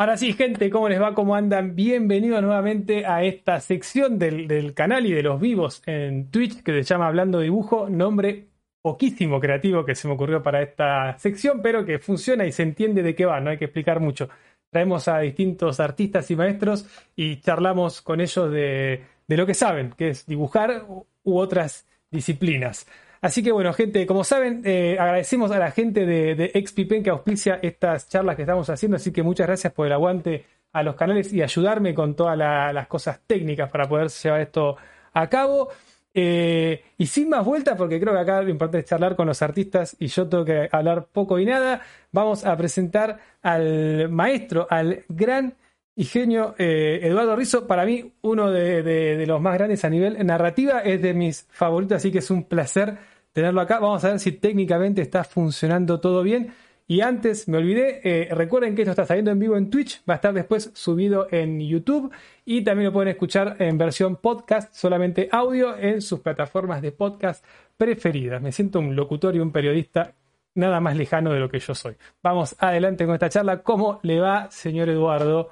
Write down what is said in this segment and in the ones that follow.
Ahora sí, gente, ¿cómo les va? ¿Cómo andan? Bienvenidos nuevamente a esta sección del, canal y de los vivos en Twitch que se llama Hablando Dibujo, nombre poquísimo creativo que se me ocurrió para esta sección, pero que funciona y se entiende de qué va, no hay que explicar mucho. Traemos a distintos artistas y maestros y charlamos con ellos de, de lo que saben, que es dibujar u otras disciplinas. Así que bueno, gente, como saben, eh, agradecemos a la gente de, de XPPen que auspicia estas charlas que estamos haciendo, así que muchas gracias por el aguante a los canales y ayudarme con todas las cosas técnicas para poder llevar esto a cabo. Eh, y sin más vueltas, porque creo que acá lo importante es charlar con los artistas y yo tengo que hablar poco y nada, vamos a presentar al maestro, al gran y genio eh, Eduardo Rizzo. Para mí, uno de, los más grandes a nivel narrativa, es de mis favoritos, así que es un placer tenerlo acá. Vamos a ver si técnicamente está funcionando todo bien. Y antes, me olvidé, eh, recuerden que esto está saliendo en vivo en Twitch, va a estar después subido en YouTube y también lo pueden escuchar en versión podcast, solamente audio, en sus plataformas de podcast preferidas. Me siento un locutor y un periodista nada más lejano de lo que yo soy. Vamos adelante con esta charla. ¿Cómo le va, señor Eduardo?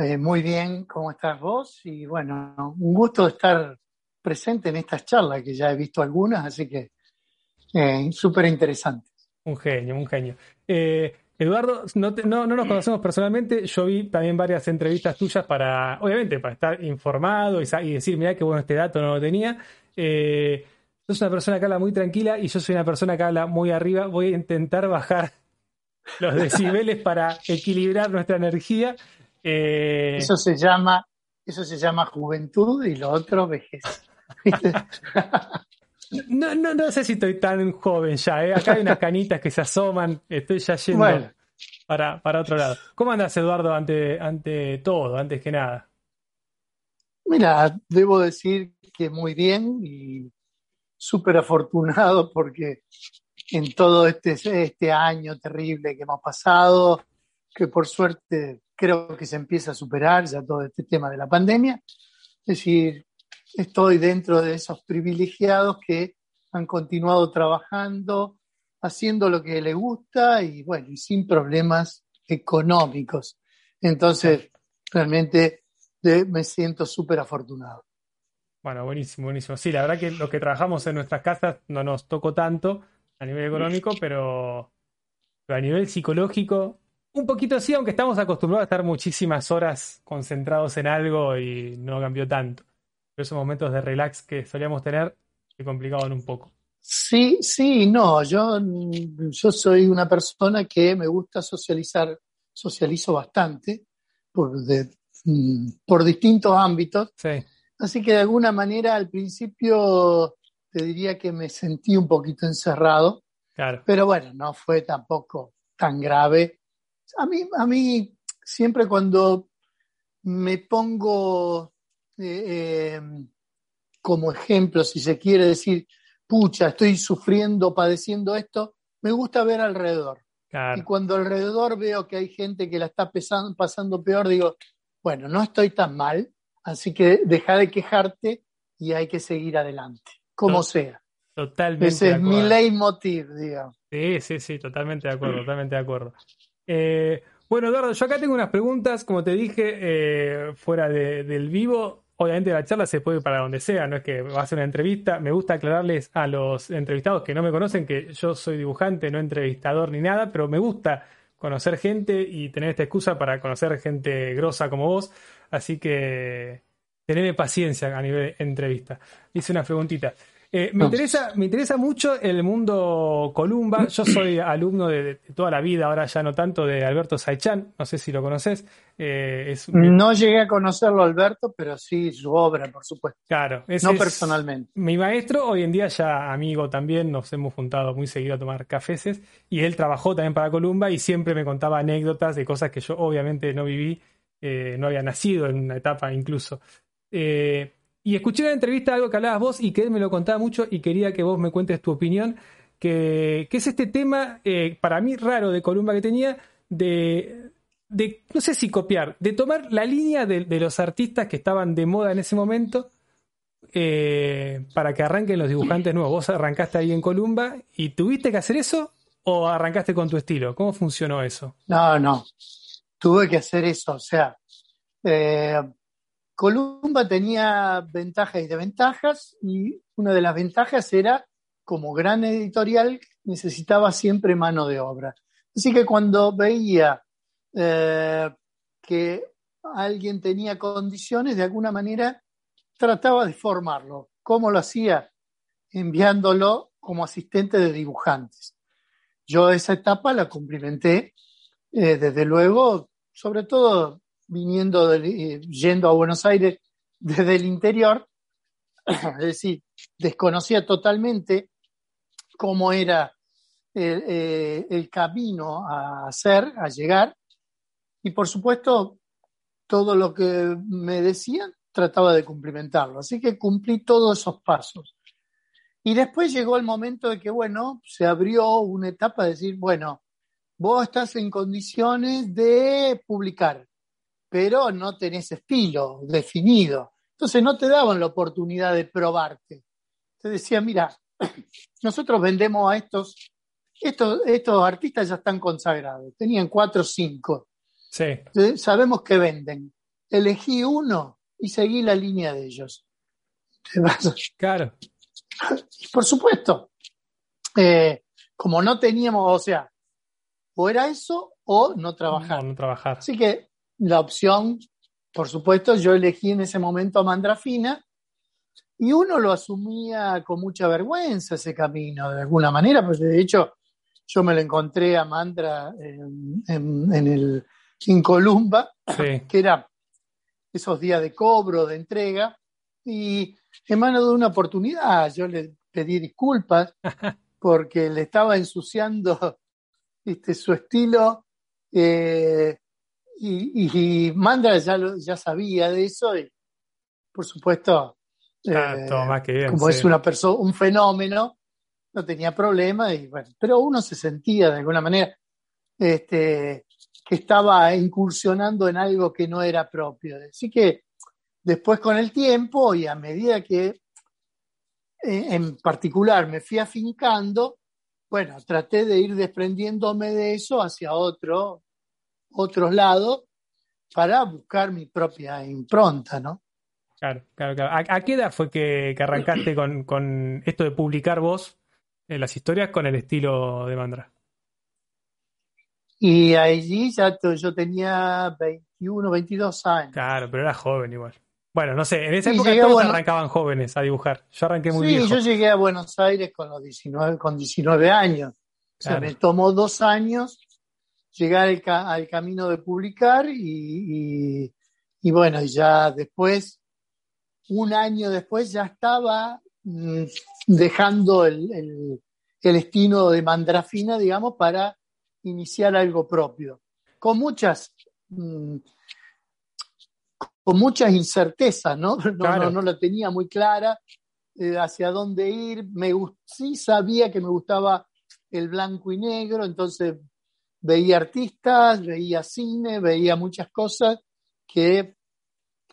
Eh, muy bien, ¿cómo estás vos? Y bueno, un gusto estar presente en estas charlas, que ya he visto algunas, así que eh, súper interesantes. Un genio, un genio. Eh, Eduardo, no, no, nos conocemos personalmente, yo vi también varias entrevistas tuyas para, obviamente, para estar informado y, decir, mira qué bueno este dato no lo tenía. Eh, sos una persona que habla muy tranquila y yo soy una persona que habla muy arriba. Voy a intentar bajar los decibeles para equilibrar nuestra energía. Eh, eso se llama, eso se llama juventud y lo otro vejez. No, no, no sé si estoy tan joven ya, ¿eh? acá hay unas canitas que se asoman, estoy ya yendo para, para otro lado. ¿Cómo andas, Eduardo, ante, ante todo, antes que nada? Mira, debo decir que muy bien y súper afortunado porque en todo este, este año terrible que hemos pasado, que por suerte creo que se empieza a superar ya todo este tema de la pandemia. Es decir, estoy dentro de esos privilegiados que han continuado trabajando, haciendo lo que les gusta y bueno, y sin problemas económicos. Entonces, realmente me siento súper afortunado. Bueno, buenísimo, buenísimo. Sí, la verdad que lo que trabajamos en nuestras casas no nos tocó tanto a nivel económico, pero, pero a nivel psicológico un poquito así, aunque estamos acostumbrados a estar muchísimas horas concentrados en algo y no cambió tanto. Pero esos momentos de relax que solíamos tener se complicaban un poco. Sí, sí, no, yo, yo soy una persona que me gusta socializar, socializo bastante por, mm, por distintos ámbitos. Sí. Así que de alguna manera al principio te diría que me sentí un poquito encerrado. Claro. Pero bueno, no fue tampoco tan grave a mí, a mí siempre cuando me pongo eh, eh, como ejemplo, si se quiere decir, pucha, estoy sufriendo, padeciendo esto, me gusta ver alrededor. Y cuando alrededor veo que hay gente que la está pasando peor, digo, bueno, no estoy tan mal, así que deja de quejarte y hay que seguir adelante, como sea. Totalmente. Ese es mi leitmotiv, digamos. Sí, sí, sí, totalmente de acuerdo, totalmente de acuerdo. Eh, bueno, Eduardo, yo acá tengo unas preguntas, como te dije, eh, fuera del vivo. Obviamente la charla se puede ir para donde sea, no es que va a ser una entrevista. Me gusta aclararles a los entrevistados que no me conocen que yo soy dibujante, no entrevistador ni nada, pero me gusta conocer gente y tener esta excusa para conocer gente grosa como vos. Así que tenedme paciencia a nivel entrevista. Hice una preguntita. Eh, me, interesa, me interesa mucho el mundo Columba. Yo soy alumno de, toda la vida, ahora ya no tanto, de Alberto Saichan. No sé si lo conoces. Eh, no llegué a conocerlo, Alberto, pero sí su obra, por supuesto. Claro, no personalmente. Mi maestro, hoy en día ya amigo también, nos hemos juntado muy seguido a tomar cafeces. Y él trabajó también para Columba y siempre me contaba anécdotas de cosas que yo obviamente no viví, eh, no había nacido en una etapa incluso. Eh, y escuché en la entrevista algo que hablabas vos y que él me lo contaba mucho y quería que vos me cuentes tu opinión, que, es este tema, eh, para mí raro de Columba que tenía, de, de, no sé si copiar, de tomar la línea de, los artistas que estaban de moda en ese momento eh, para que arranquen los dibujantes nuevos. Vos arrancaste ahí en Columba y tuviste que hacer eso o arrancaste con tu estilo? ¿Cómo funcionó eso? No, no. Tuve que hacer eso. O sea, eh, Columba tenía ventajas y desventajas y una de las ventajas era, como gran editorial, necesitaba siempre mano de obra. Así que cuando veía eh, que alguien tenía condiciones, de alguna manera trataba de formarlo. ¿Cómo lo hacía? Enviándolo como asistente de dibujantes. Yo esa etapa la cumplimenté, eh, desde luego, sobre todo viniendo, eh, yendo a Buenos Aires desde el interior, es decir, desconocía totalmente cómo era el, el camino a hacer, a llegar, y por supuesto, todo lo que me decían trataba de cumplimentarlo. Así que cumplí todos esos pasos. Y después llegó el momento de que, bueno, se abrió una etapa de decir, bueno, vos estás en condiciones de publicar, pero no tenés estilo definido. Entonces no te daban la oportunidad de probarte. Te decía, mira, nosotros vendemos a estos, estos, estos artistas ya están consagrados, tenían cuatro o cinco. Sí. Sabemos que venden. Elegí uno y seguí la línea de ellos. Claro. Por supuesto. Eh, como no teníamos, o sea, o era eso o no trabajar. No, no trabajar. Así que la opción, por supuesto, yo elegí en ese momento a Mandrafina y uno lo asumía con mucha vergüenza ese camino, de alguna manera, pues de hecho yo me lo encontré a Mandra en, en el en Columba, que era esos días de cobro, de entrega, y en mano de una oportunidad yo le pedí disculpas porque le estaba ensuciando este, su estilo eh, y, Mandra ya, ya sabía de eso y por supuesto ah, eh, como es una persona un fenómeno no tenía problema y bueno pero uno se sentía de alguna manera este que estaba incursionando en algo que no era propio. Así que después con el tiempo y a medida que eh, en particular me fui afincando, bueno, traté de ir desprendiéndome de eso hacia otro, otros lados para buscar mi propia impronta, ¿no? Claro, claro, claro. ¿A, qué edad fue que, arrancaste con, esto de publicar vos en las historias con el estilo de Mandra? Y allí ya yo tenía 21, 22 años. Claro, pero era joven igual. Bueno, no sé, en esa época todos arrancaban jóvenes a dibujar. Yo arranqué muy sí, yo llegué a Buenos Aires con los 19, con 19 años. O sea, me tomó dos años llegar al, camino de publicar y, y, bueno, ya después, un año después, ya estaba mm, dejando el, el, el destino de Mandrafina, digamos, para iniciar algo propio, con muchas, mm, con muchas incertezas, ¿no? No, no, la tenía muy clara eh, hacia dónde ir. Me, sí sabía que me gustaba el blanco y negro, entonces veía artistas, veía cine, veía muchas cosas que,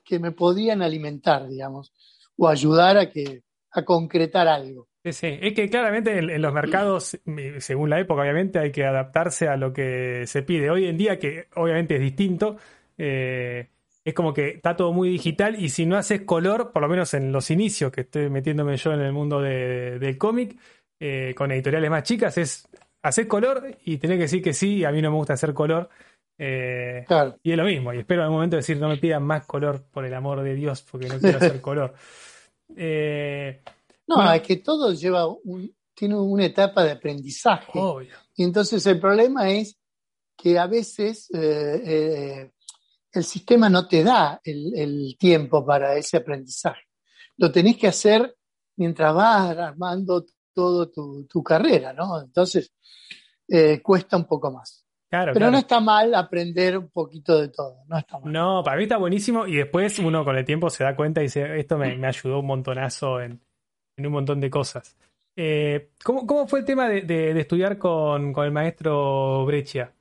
que me podían alimentar, digamos, o ayudar a, que, a concretar algo. Sí, es que claramente en, los mercados, según la época, obviamente, hay que adaptarse a lo que se pide. Hoy en día, que obviamente es distinto, eh, es como que está todo muy digital y si no haces color, por lo menos en los inicios, que estoy metiéndome yo en el mundo del cómic, eh, con editoriales más chicas, es hacer color y tener que decir que sí, a mí no me gusta hacer color. Eh, y es lo mismo, y espero en algún momento decir, no me pidan más color, por el amor de Dios, porque no quiero hacer color. Eh, no, es que todo lleva un, tiene una etapa de aprendizaje. Y entonces el problema es que a veces eh, el sistema no te da el, tiempo para ese aprendizaje. Lo tenés que hacer mientras vas armando toda tu, carrera, ¿no? Entonces eh, cuesta un poco más. Pero no está mal aprender un poquito de todo, no está mal. No, para mí está buenísimo y después uno con el tiempo se da cuenta y dice, esto me, me ayudó un montonazo en, en un montón de cosas. Eh, ¿cómo, fue el tema de, estudiar con, el maestro Breccia?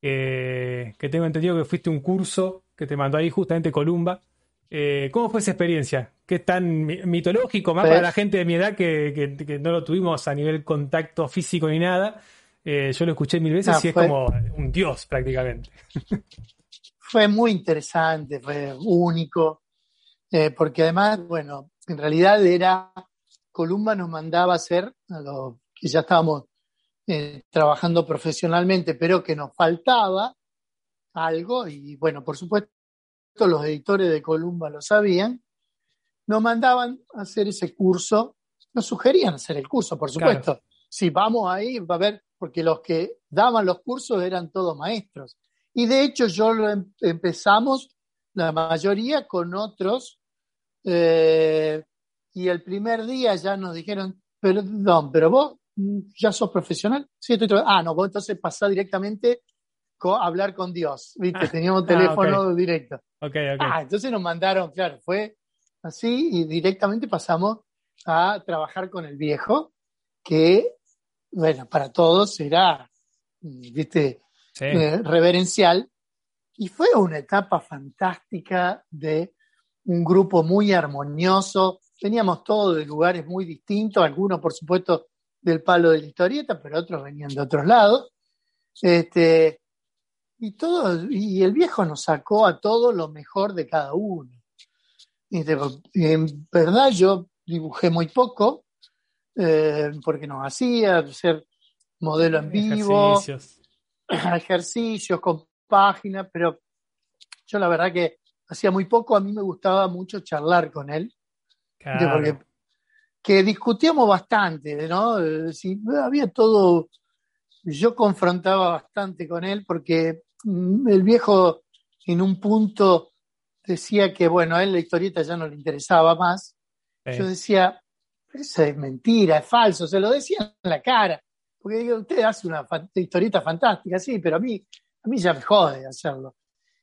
que tengo entendido que fuiste un curso que te mandó ahí justamente Columba. Eh, ¿Cómo fue esa experiencia? ¿Qué tan mitológico? Más para la gente de mi edad que, no lo tuvimos a nivel contacto físico ni nada. Eh, yo lo escuché mil veces y es fue- como un dios prácticamente. Fue muy interesante, fue único, eh, porque además, bueno, en realidad era, Columba nos mandaba hacer, a los que ya estábamos eh, trabajando profesionalmente, pero que nos faltaba algo, y bueno, por supuesto, los editores de Columba lo sabían, nos mandaban a hacer ese curso, nos sugerían hacer el curso, por Claro. supuesto. Si vamos ahí, va a ver, porque los que daban los cursos eran todos maestros. Y de hecho, yo lo em- empezamos, la mayoría, con otros, eh, y el primer día ya nos dijeron, perdón, pero vos mm, ya sos profesional. Sí, estoy Ah, no, vos entonces pasá directamente co- a hablar con Dios. ¿Viste? Teníamos ah, teléfono directo. Ok, ok. Ah, entonces nos mandaron, claro, fue así y directamente pasamos a trabajar con el viejo, que, bueno, para todos era, mm, viste, Sí. eh, reverencial. Y fue una etapa fantástica de un grupo muy armonioso. Teníamos todos de lugares muy distintos, algunos, por supuesto, del palo de la historieta, pero otros venían de otros lados. Este, y, todo, y el viejo nos sacó a todo lo mejor de cada uno. Este, en verdad yo dibujé muy poco, eh, porque nos hacía hacer modelo en vivo, Ejercicios. ejercicios con páginas, pero yo la verdad que hacía muy poco, a mí me gustaba mucho charlar con él, porque que discutíamos bastante, ¿no? Eh, si- había todo, yo confrontaba bastante con él porque mm, el viejo en un punto decía que, bueno, a él la historieta ya no le interesaba más. Sí. Yo decía, eso es mentira, es falso, se lo decía en la cara. Porque digo, usted hace una historieta fantástica, sí, pero a mí, a mí ya me jode hacerlo.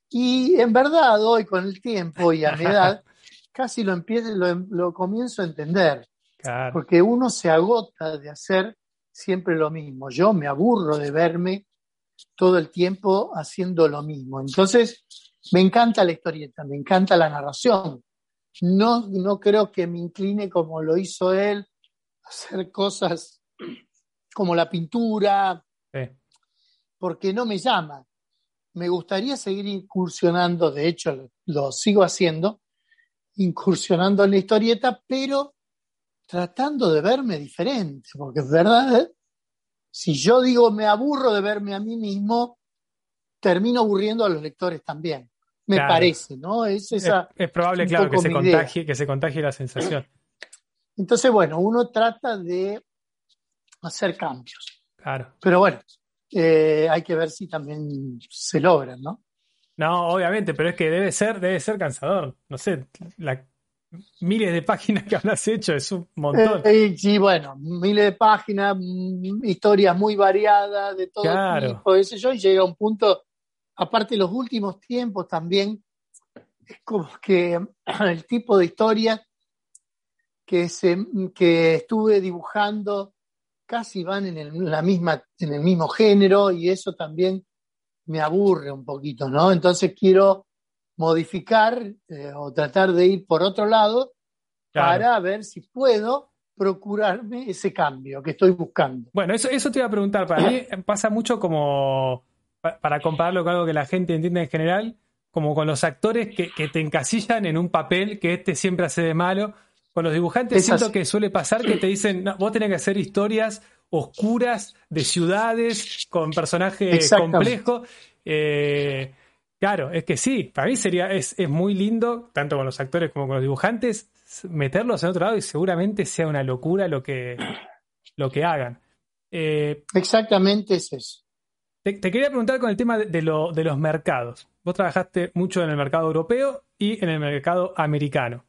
Y en verdad, hoy con el tiempo y a mi edad, casi lo empiezo, lo, lo comienzo a entender. Claro. Porque uno se agota de hacer siempre lo mismo. Yo me aburro de verme todo el tiempo haciendo lo mismo. Entonces, me encanta la historieta, me encanta la narración. No, no creo que me incline como lo hizo él, a hacer cosas como la pintura, Sí. porque no me llama. Me gustaría seguir incursionando, de hecho lo, lo sigo haciendo, incursionando en la historieta, pero tratando de verme diferente, porque es verdad, ¿eh? si yo digo me aburro de verme a mí mismo, termino aburriendo a los lectores también. Me Claro. parece, ¿no? Es Es, esa, es probable, claro, que se, idea. contagie, que se contagie la sensación. Entonces, bueno, uno trata de hacer cambios. Claro. Pero bueno, eh, hay que ver si también se logran, ¿no? No, obviamente, pero es que debe ser, debe ser cansador. No sé, la- miles de páginas que habrás hecho es un montón. Eh, y sí, bueno, miles de páginas, historias muy variadas, de todo Claro. tipo, sé yo, y llega un punto, aparte los últimos tiempos también, es como que el tipo de historia que, se, que estuve dibujando casi van en el, la misma, en el mismo género y eso también me aburre un poquito, ¿no? Entonces quiero modificar eh, o tratar de ir por otro lado Claro. para ver si puedo procurarme ese cambio que estoy buscando. Bueno, eso, eso te iba a preguntar. Para mí pasa mucho como, pa- para compararlo con algo que la gente entiende en general, como con los actores que, que te encasillan en un papel que este siempre hace de malo. Con los dibujantes Es siento así. que suele pasar que te dicen, "No, vos tenés que hacer historias oscuras de ciudades con personajes complejos. Eh, claro, es que sí, para mí sería, es, es muy lindo, tanto con los actores como con los dibujantes, meterlos en otro lado y seguramente sea una locura lo que, lo que hagan. Eh, Exactamente es eso. Te, te quería preguntar con el tema de, de lo- de los mercados. Vos trabajaste mucho en el mercado europeo y en el mercado americano.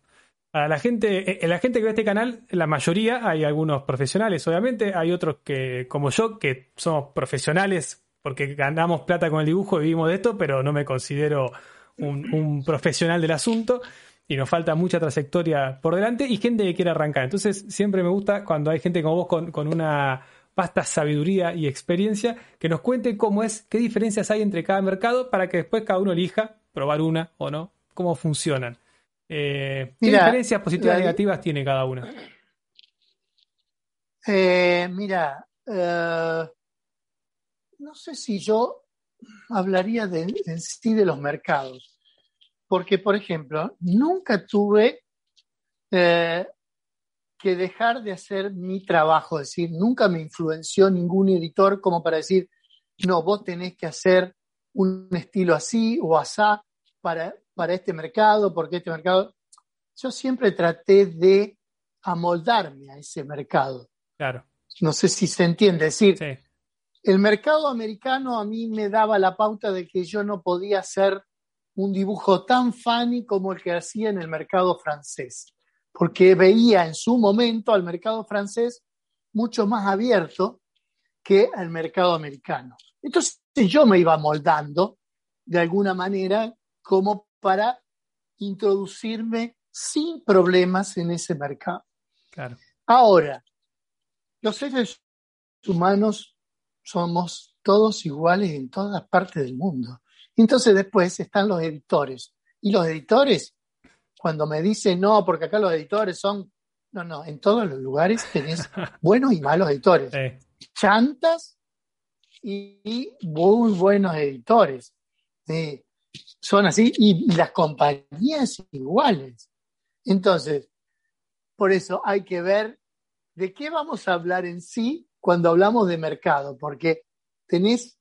Para la gente, eh, la gente que ve este canal, la mayoría, hay algunos profesionales, obviamente, hay otros que, como yo, que somos profesionales porque ganamos plata con el dibujo y vivimos de esto, pero no me considero un, un profesional del asunto y nos falta mucha trayectoria por delante y gente que quiere arrancar. Entonces, siempre me gusta cuando hay gente como vos con, con una vasta sabiduría y experiencia que nos cuente cómo es, qué diferencias hay entre cada mercado para que después cada uno elija probar una o no, cómo funcionan. Eh, ¿Qué Mira, diferencias positivas y negativas tiene cada una? Eh, mira, eh, no sé si yo hablaría de, en sí de los mercados, porque, por ejemplo, nunca tuve que dejar de hacer mi trabajo, es decir, nunca me influenció ningún editor como para decir, no, vos tenés que hacer un estilo así o asá para, para este mercado, porque este mercado... Yo siempre traté de amoldarme a ese mercado. Claro. No sé si se entiende. Es decir, el mercado americano a mí me daba la pauta de que yo no podía hacer un dibujo tan funny como el que hacía en el mercado francés, porque veía en su momento al mercado francés mucho más abierto que al mercado americano. Entonces yo me iba moldando de alguna manera como para introducirme sin problemas en ese mercado. Claro. Ahora, los seres humanos somos todos iguales en todas partes del mundo. Entonces después están los editores. Y los editores, cuando me dicen, no, porque acá los editores son... No, no, en todos los lugares tenés buenos y malos editores. Chantas y muy buenos editores. son así, y las compañías iguales. Entonces, por eso hay que ver de qué vamos a hablar en sí cuando hablamos de mercado, porque tenés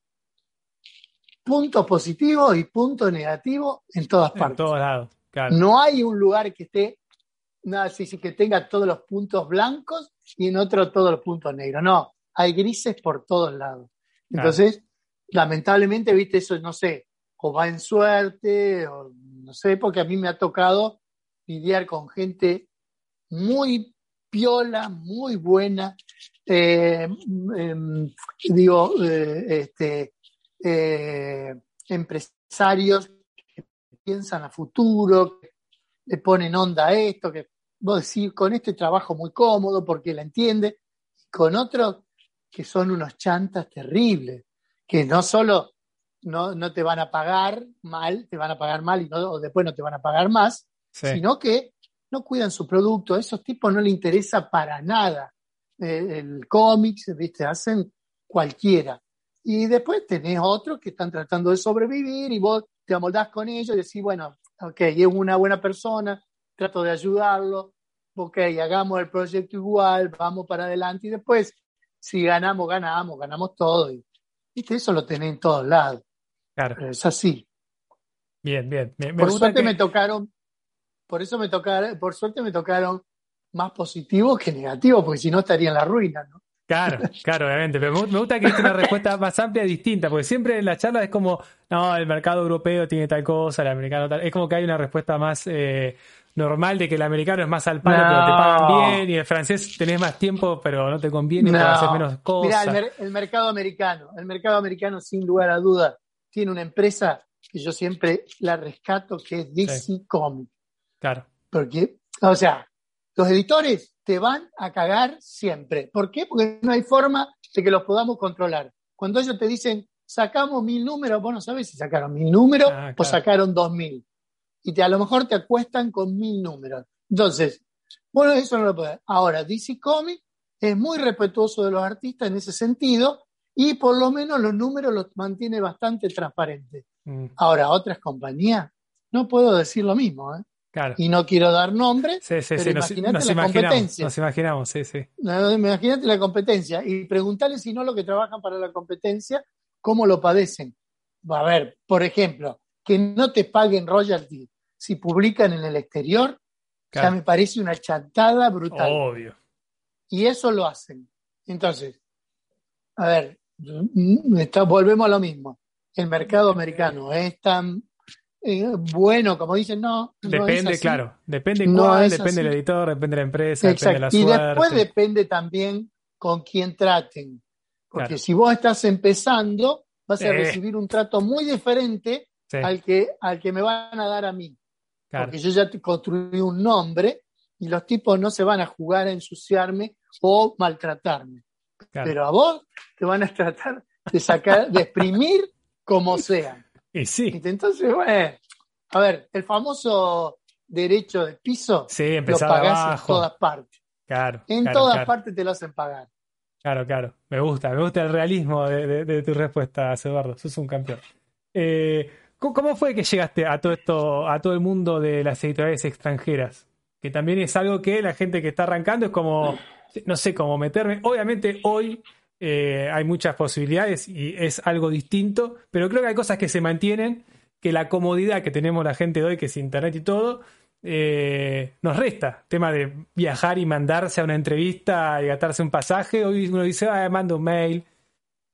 puntos positivos y puntos negativos en todas partes. En todos lados, No hay un lugar que esté, nada, sí, sí, que tenga todos los puntos blancos y en otro todos los puntos negros. No, hay grises por todos lados. Entonces, lamentablemente, viste, eso no sé, o va en suerte, o no sé, porque a mí me ha tocado lidiar con gente muy piola, muy buena, eh, em, digo, eh, este, eh, empresarios piensan a futuro, que le ponen onda a esto, que vos decís, con este trabajo muy cómodo porque la entiende, con otros que son unos chantas terribles, que no solo no, no te van a pagar mal, te van a pagar mal y no, o después no te van a pagar más, sino que no cuidan su producto, a esos tipos no les interesa para nada eh, el cómics, ¿viste? hacen cualquiera. Y después tenés otros que están tratando de sobrevivir y vos te amoldás con ellos y decís, bueno, ok, es una buena persona, trato de ayudarlo, ok, hagamos el proyecto igual, vamos para adelante y después, si ganamos, ganamos, ganamos todo. Y, ¿viste? Eso lo tenés en todos lados. Claro. es así. Bien, bien. por suerte me tocaron, por eso me tocaron, por suerte me tocaron más positivos que negativos, porque si no estaría en la ruina, ¿no? Claro, claro, obviamente. Pero me gusta que es una respuesta más amplia y distinta, porque siempre en la charla es como, no, el mercado europeo tiene tal cosa, el americano tal. Es como que hay una respuesta más eh, normal de que el americano es más al palo, pero te pagan bien, y el francés tenés más tiempo, pero no te conviene, no. hacer menos cosas. Mira, el, mercado americano, el mercado americano, sin lugar a duda, tiene una empresa que yo siempre la rescato, que es DC Comics. Claro. Porque, o sea, los editores te van a cagar siempre. ¿Por qué? Porque no hay forma de que los podamos controlar. Cuando ellos te dicen, sacamos mil números, vos no sabes si sacaron mil números ah, o sacaron dos mil. Y te, a lo mejor te acuestan con mil números. Entonces, bueno, eso no lo puede. Ahora, DC Comics es muy respetuoso de los artistas en ese sentido y por lo menos los números los mantiene bastante transparentes. Mm. Ahora, otras compañías, no puedo decir lo mismo. ¿eh? Y no quiero dar nombres, pero imagínate la competencia. Nos imaginamos, sí, sí. imagínate la competencia y preguntarle si no lo que trabajan para la competencia, cómo lo padecen. A ver, por ejemplo, que no te paguen royalty si publican en el exterior, ya me parece una chantada brutal. Obvio. Y eso lo hacen. Entonces, a ver, volvemos a lo mismo. El mercado americano es tan eh, bueno, como dicen, no. Depende, claro. Depende cuál, depende del editor, depende de la empresa, depende de la suerte. Y después depende también con quién traten. Porque si vos estás empezando, vas a recibir un trato muy diferente al, que, al que me van a dar a mí. Porque yo ya te construí un nombre y los tipos no se van a jugar a ensuciarme o maltratarme. Pero a vos te van a tratar de sacar, de exprimir como sea. Y sí. Entonces, bueno, a ver, el famoso derecho de piso sí, lo pagás en todas partes. Claro. En todas partes te lo hacen pagar. Claro, claro. Me gusta, me gusta el realismo de, tu respuesta, Eduardo. Sos un campeón. Eh, ¿cómo, fue que llegaste a todo esto, a todo el mundo de las editoriales extranjeras? Que también es algo que la gente que está arrancando es como, no sé cómo meterme. Obviamente hoy eh, hay muchas posibilidades y es algo distinto, pero creo que hay cosas que se mantienen, que la comodidad que tenemos la gente de hoy, que es internet y todo, eh, nos resta. Tema de viajar y mandarse a una entrevista y gastarse un pasaje. Hoy uno dice, ah, manda un mail.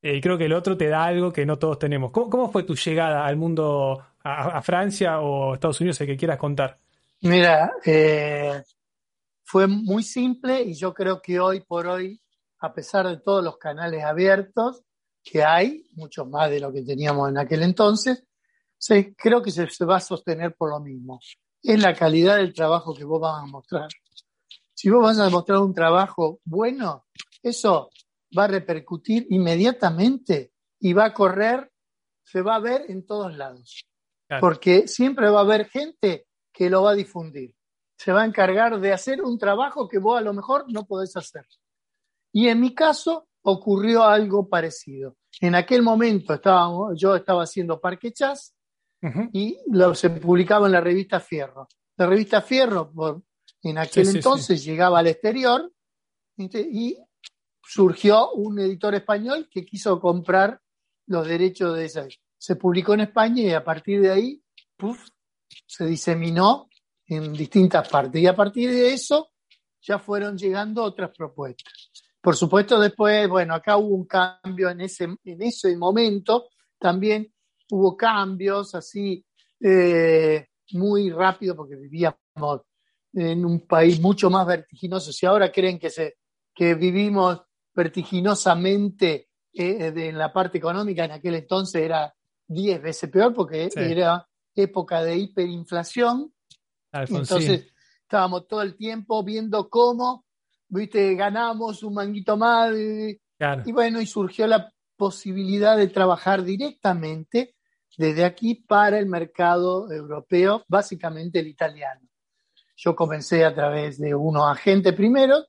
Eh, y creo que el otro te da algo que no todos tenemos. ¿Cómo, fue tu llegada al mundo, a, Francia o Estados Unidos, el que quieras contar? Mira, fue muy simple y yo creo que hoy por hoy, a pesar de todos los canales abiertos que hay, muchos más de lo que teníamos en aquel entonces, creo que se va a sostener por lo mismo es la calidad del trabajo que vos vas a mostrar. Si vos vas a mostrar un trabajo bueno, eso va a repercutir inmediatamente y va a correr, se va a ver en todos lados. Porque siempre va a haber gente que lo va a difundir. Se va a encargar de hacer un trabajo que vos a lo mejor no podés hacer. Y en mi caso ocurrió algo parecido. En aquel momento estábamos, yo estaba haciendo Parque Chas y lo, se publicaba en la revista Fierro. La revista Fierro, por, en aquel entonces, llegaba al exterior y surgió un editor español que quiso comprar los derechos de esa. Se publicó en España y a partir de ahí se diseminó en distintas partes. Y a partir de eso ya fueron llegando otras propuestas. Por supuesto, después, bueno, acá hubo un cambio en ese, en ese momento también hubo cambios así eh, muy rápido porque vivíamos en un país mucho más vertiginoso. Si ahora creen que, se, que vivimos vertiginosamente eh, en la parte económica, en aquel entonces era 10 veces peor porque era época de hiperinflación. Entonces estábamos todo el tiempo viendo cómo, viste, ganamos un manguito más. Y bueno, y surgió la posibilidad de trabajar directamente desde aquí para el mercado europeo, básicamente el italiano. Yo comencé a través de unos agentes primero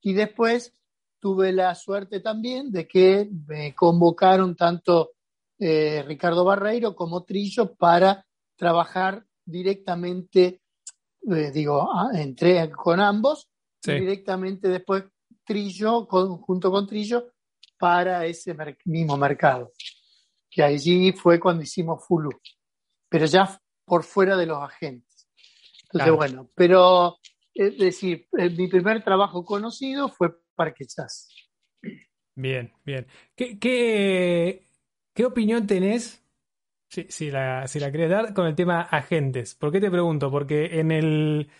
y después tuve la suerte también de que me convocaron tanto eh, Ricardo Barreiro como Trillo para trabajar directamente, eh, digo, entré con ambos, directamente después Trillo, junto con Trillo, para ese mismo mercado que allí fue cuando hicimos Fulu, pero ya por fuera de los agentes. Entonces, bueno, pero es decir, mi primer trabajo conocido fue Parque Chas. Bien, bien. ¿Qué, qué, opinión tenés, si, si, la, si la querés dar, con el tema agentes? ¿Por qué te pregunto? Porque en el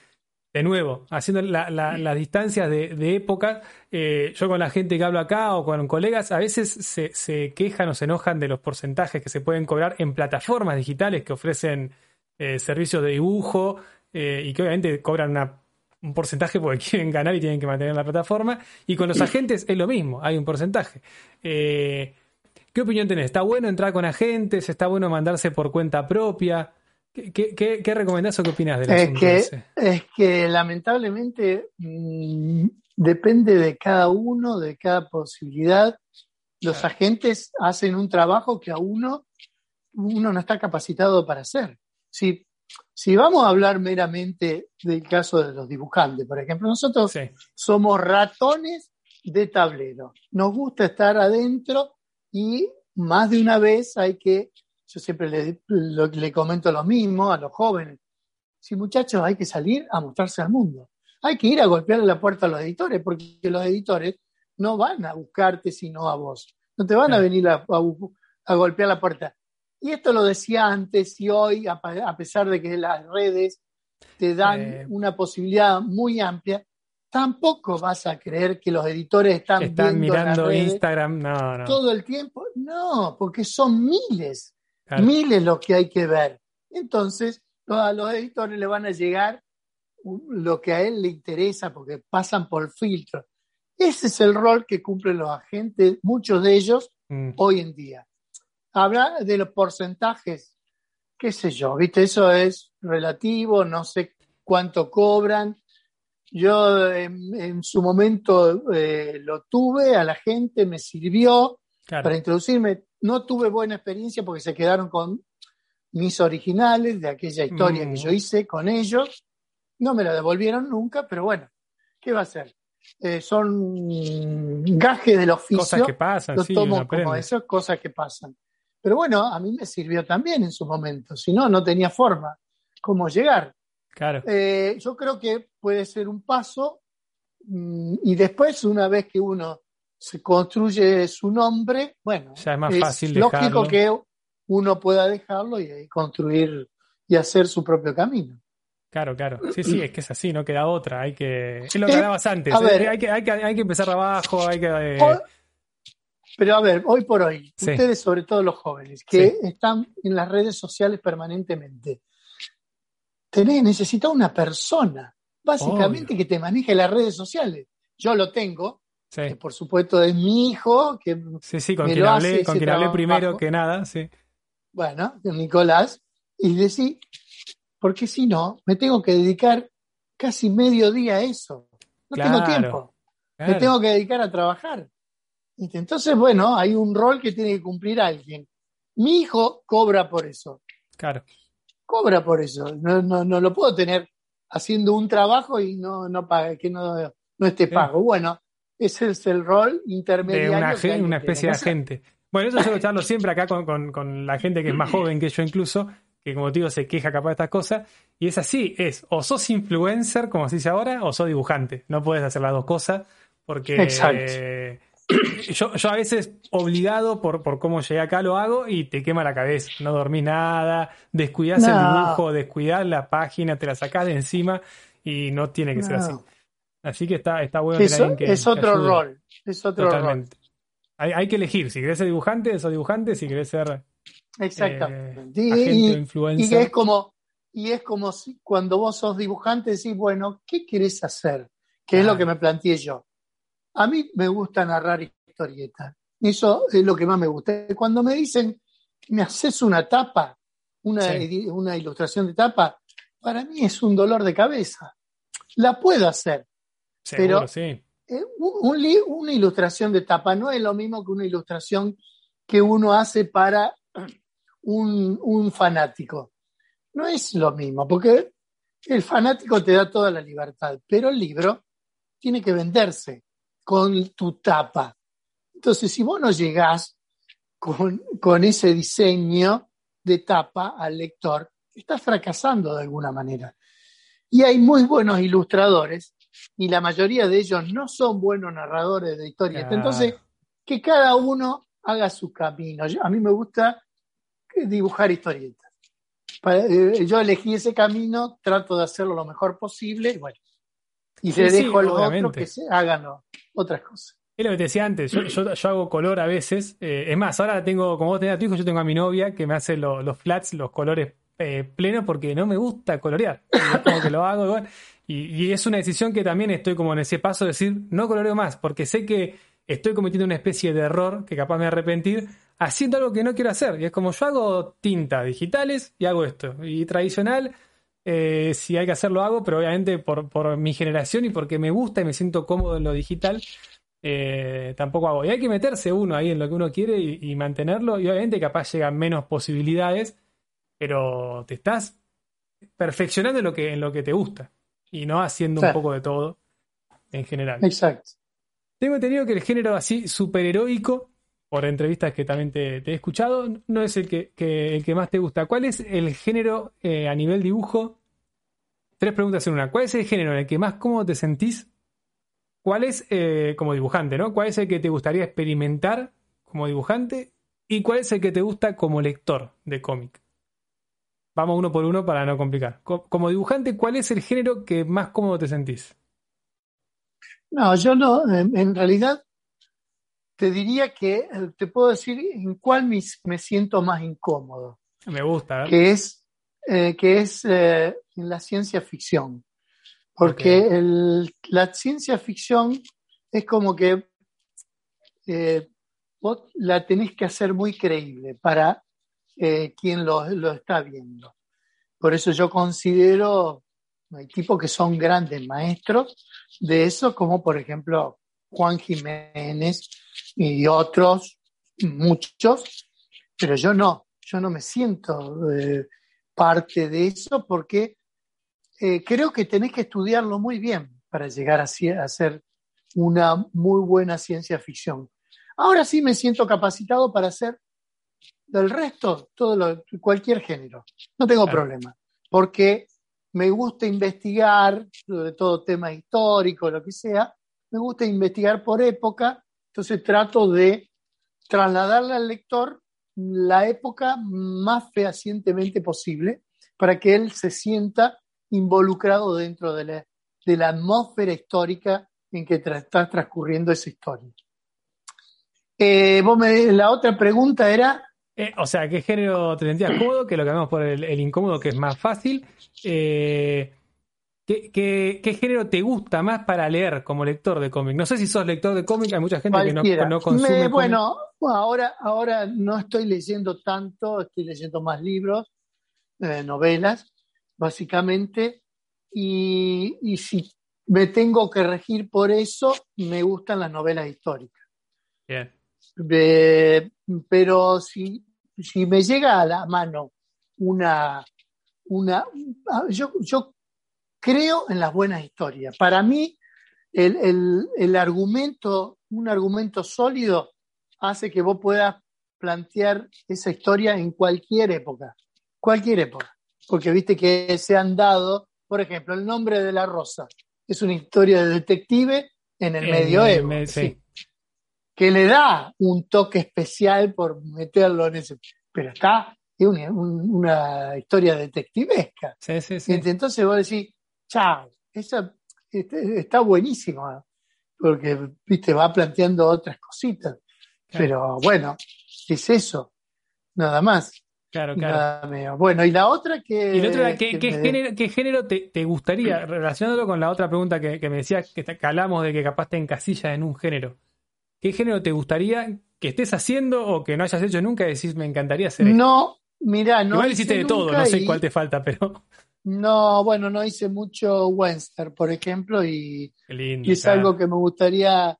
de nuevo, haciendo las distancias de, época, eh, yo con la gente que hablo acá o con colegas, a veces se, quejan o se enojan de los porcentajes que se pueden cobrar en plataformas digitales que ofrecen eh, servicios de dibujo eh, y que obviamente cobran un porcentaje porque quieren ganar y tienen que mantener la plataforma. Y con los agentes es lo mismo, hay un porcentaje. ¿Qué opinión tenés? ¿Está bueno entrar con agentes? ¿Está bueno mandarse por cuenta propia? ¿Qué, qué, recomendás o qué opinas de es que, Es que lamentablemente mm, depende de cada uno, de cada posibilidad. Los agentes hacen un trabajo que a uno, uno no está capacitado para hacer. Si, si vamos a hablar meramente del caso de los dibujantes, por ejemplo, nosotros somos ratones de tablero. Nos gusta estar adentro y más de una vez hay que yo siempre le, le comento lo mismo a los jóvenes. Si muchachos, hay que salir a mostrarse al mundo. Hay que ir a golpearle la puerta a los editores, porque los editores no van a buscarte sino a vos. No te van a venir a, golpear la puerta. Y esto lo decía antes y hoy, a, pesar de que las redes te dan una posibilidad muy amplia, tampoco vas a creer que los editores están, mirando Instagram todo el tiempo. No, porque son miles Miles lo que hay que ver. Entonces, a los editores le van a llegar lo que a él le interesa porque pasan por filtro. Ese es el rol que cumplen los agentes, muchos de ellos, mm. hoy en día. Habla de los porcentajes, qué sé yo, ¿viste? Eso es relativo, no sé cuánto cobran. Yo en, su momento eh, lo tuve, a la gente me sirvió para introducirme. No tuve buena experiencia porque se quedaron con mis originales de aquella historia que mm. yo hice con ellos. No me la devolvieron nunca, pero bueno, ¿qué va a ser? Eh, son gajes del oficio. Cosas que pasan, Lo tomo como eso, cosas que pasan. Pero bueno, a mí me sirvió también en su momento. Si no, no tenía forma cómo llegar. Claro. Eh, yo creo que puede ser un paso mm, y después, una vez que uno se construye su nombre, bueno, ya es más fácil lógico que uno pueda dejarlo y, construir y hacer su propio camino. Claro, claro. Sí, sí, es que es así, no queda otra. Hay que. Es lo que hablabas antes. ¿eh? hay, que, hay, que, hay que empezar abajo, hay que. Eh, pero a ver, hoy por hoy, ustedes, sobre todo los jóvenes, que están en las redes sociales permanentemente, tenés, necesitas una persona, básicamente, que te maneje las redes sociales. Yo lo tengo, que por supuesto es mi hijo, que sí, sí, con quien hablé, con quien hablé primero que nada, sí. Bueno, Nicolás, y decir, porque si no, me tengo que dedicar casi medio día a eso. No tengo tiempo. Me tengo que dedicar a trabajar. Entonces, bueno, hay un rol que tiene que cumplir alguien. Mi hijo cobra por eso. Claro. Cobra por eso. No, no, no lo puedo tener haciendo un trabajo y no, no pague, que no, no esté pago. Bueno, ese es el rol intermediario. De una, especie de agente. Bueno, eso yo lo charlo siempre acá con, con, la gente que es más joven que yo incluso, que como te digo se queja capaz de estas cosas. Y es así, es o sos influencer, como se dice ahora, o sos dibujante. No puedes hacer las dos cosas porque... Exacto yo, yo, a veces obligado por, por cómo llegué acá lo hago y te quema la cabeza. No dormís nada, descuidás el dibujo, descuidás la página, te la sacás de encima y no tiene que ser así. Así que está, está bueno Eso, que Es otro rol. Es otro Totalmente. Hay, hay, que elegir. Si querés ser dibujante, sos dibujante. Si querés ser. Exactamente. Eh, y, influencer. Y es como, y es como si cuando vos sos dibujante decís, bueno, ¿qué querés hacer? Que es lo que me planteé yo. A mí me gusta narrar historietas. Eso es lo que más me gusta. Cuando me dicen, me haces una tapa, una, una ilustración de tapa, para mí es un dolor de cabeza. La puedo hacer, pero sí. Eh, una ilustración de tapa no es lo mismo que una ilustración que uno hace para un, un fanático. No es lo mismo, porque el fanático te da toda la libertad, pero el libro tiene que venderse con tu tapa. Entonces, si vos no llegás con, con ese diseño de tapa al lector, estás fracasando de alguna manera. Y hay muy buenos ilustradores y la mayoría de ellos no son buenos narradores de historietas. Entonces, que cada uno haga su camino. a mí me gusta dibujar historietas. Eh, yo elegí ese camino, trato de hacerlo lo mejor posible y bueno, y se dejo a los otros que se hagan otras cosas. Es lo que te decía antes, yo, yo, hago color a veces. Eh, es más, ahora tengo, como vos tenés a tu hijo, yo tengo a mi novia que me hace los flats, los colores eh, plenos, porque no me gusta colorear. como que lo hago Y, y, es una decisión que también estoy como en ese paso de decir, no coloreo más, porque sé que estoy cometiendo una especie de error que capaz me arrepentir haciendo algo que no quiero hacer. Y es como yo hago tinta digitales y hago esto. Y tradicional eh, si hay que hacerlo, hago, pero obviamente por, mi generación y porque me gusta y me siento cómodo en lo digital, eh, tampoco hago. Y hay que meterse uno ahí en lo que uno quiere y, mantenerlo. Y obviamente capaz llegan menos posibilidades, pero te estás perfeccionando en lo que, en lo que te gusta y no haciendo un poco de todo en general. Exacto. Tengo entendido que el género así superheroico, por entrevistas que también te, he escuchado, no es el que, el que más te gusta. ¿Cuál es el género eh, a nivel dibujo Tres preguntas en una. ¿Cuál es el género en el que más cómodo te sentís? ¿Cuál es, eh, como dibujante, ¿no? ¿Cuál es el que te gustaría experimentar como dibujante? ¿Y cuál es el que te gusta como lector de cómic? Vamos uno por uno para no complicar. Como dibujante, ¿cuál es el género que más cómodo te sentís? No, yo no. En realidad, te diría que eh, te puedo decir en cuál me, siento más incómodo. Me gusta. ¿eh? Que es eh, que es eh, la ciencia ficción. Porque la ciencia ficción es como que vos la tenés que hacer muy creíble para quien lo, está viendo. Por eso yo considero Hay tipos que son grandes maestros de eso, como por ejemplo Juan Jiménez y otros, muchos, pero yo no, yo no me siento eh, parte de eso porque eh, creo que tenés que estudiarlo muy bien para llegar a, a hacer una muy buena ciencia ficción. Ahora sí me siento capacitado para hacer del resto todo cualquier género. No tengo problema, porque me gusta investigar sobre todo tema histórico, lo que sea, me gusta investigar por época, entonces trato de trasladarle al lector la época más fehacientemente posible para que él se sienta involucrado dentro de la, de la atmósfera histórica en que está transcurriendo esa historia. Eh, la otra pregunta era... Eh, o sea, ¿qué género te sentías cómodo? Que lo cambiamos por el, incómodo, que es más fácil. Eh, ¿qué, género te gusta más para leer como lector de cómic? No sé si sos lector de cómic, hay mucha gente que no, no consume. bueno, ahora, ahora no estoy leyendo tanto, estoy leyendo más libros, novelas, básicamente. Y, y si me tengo que regir por eso, me gustan las novelas históricas. Pero si, si me llega a la mano una, una yo, yo creo en las buenas historias. Para mí, el, el, argumento, un argumento sólido, hace que vos puedas plantear esa historia en cualquier época, cualquier época, porque viste que se han dado, por ejemplo, el nombre de la rosa es una historia de detective en el medioevo. Que le da un toque especial por meterlo en ese. Pero está, es una, historia detectivesca. Sí, sí, sí. Entonces vos decís, chao, esa este, está, buenísima, porque viste, va planteando otras cositas. Pero bueno, es eso, nada más. Claro, claro. Bueno, y la otra que. Y la otra, ¿qué, género, te, gustaría, relacionándolo con la otra pregunta que, me decías, que, hablamos de que capaz te encasillas en un género? ¿Qué género te gustaría que estés haciendo o que no hayas hecho nunca decís, me encantaría hacer No, mira, no. Igual hiciste de todo, no sé cuál te falta, pero. No, bueno, no hice mucho Western, por ejemplo, y, es algo que me gustaría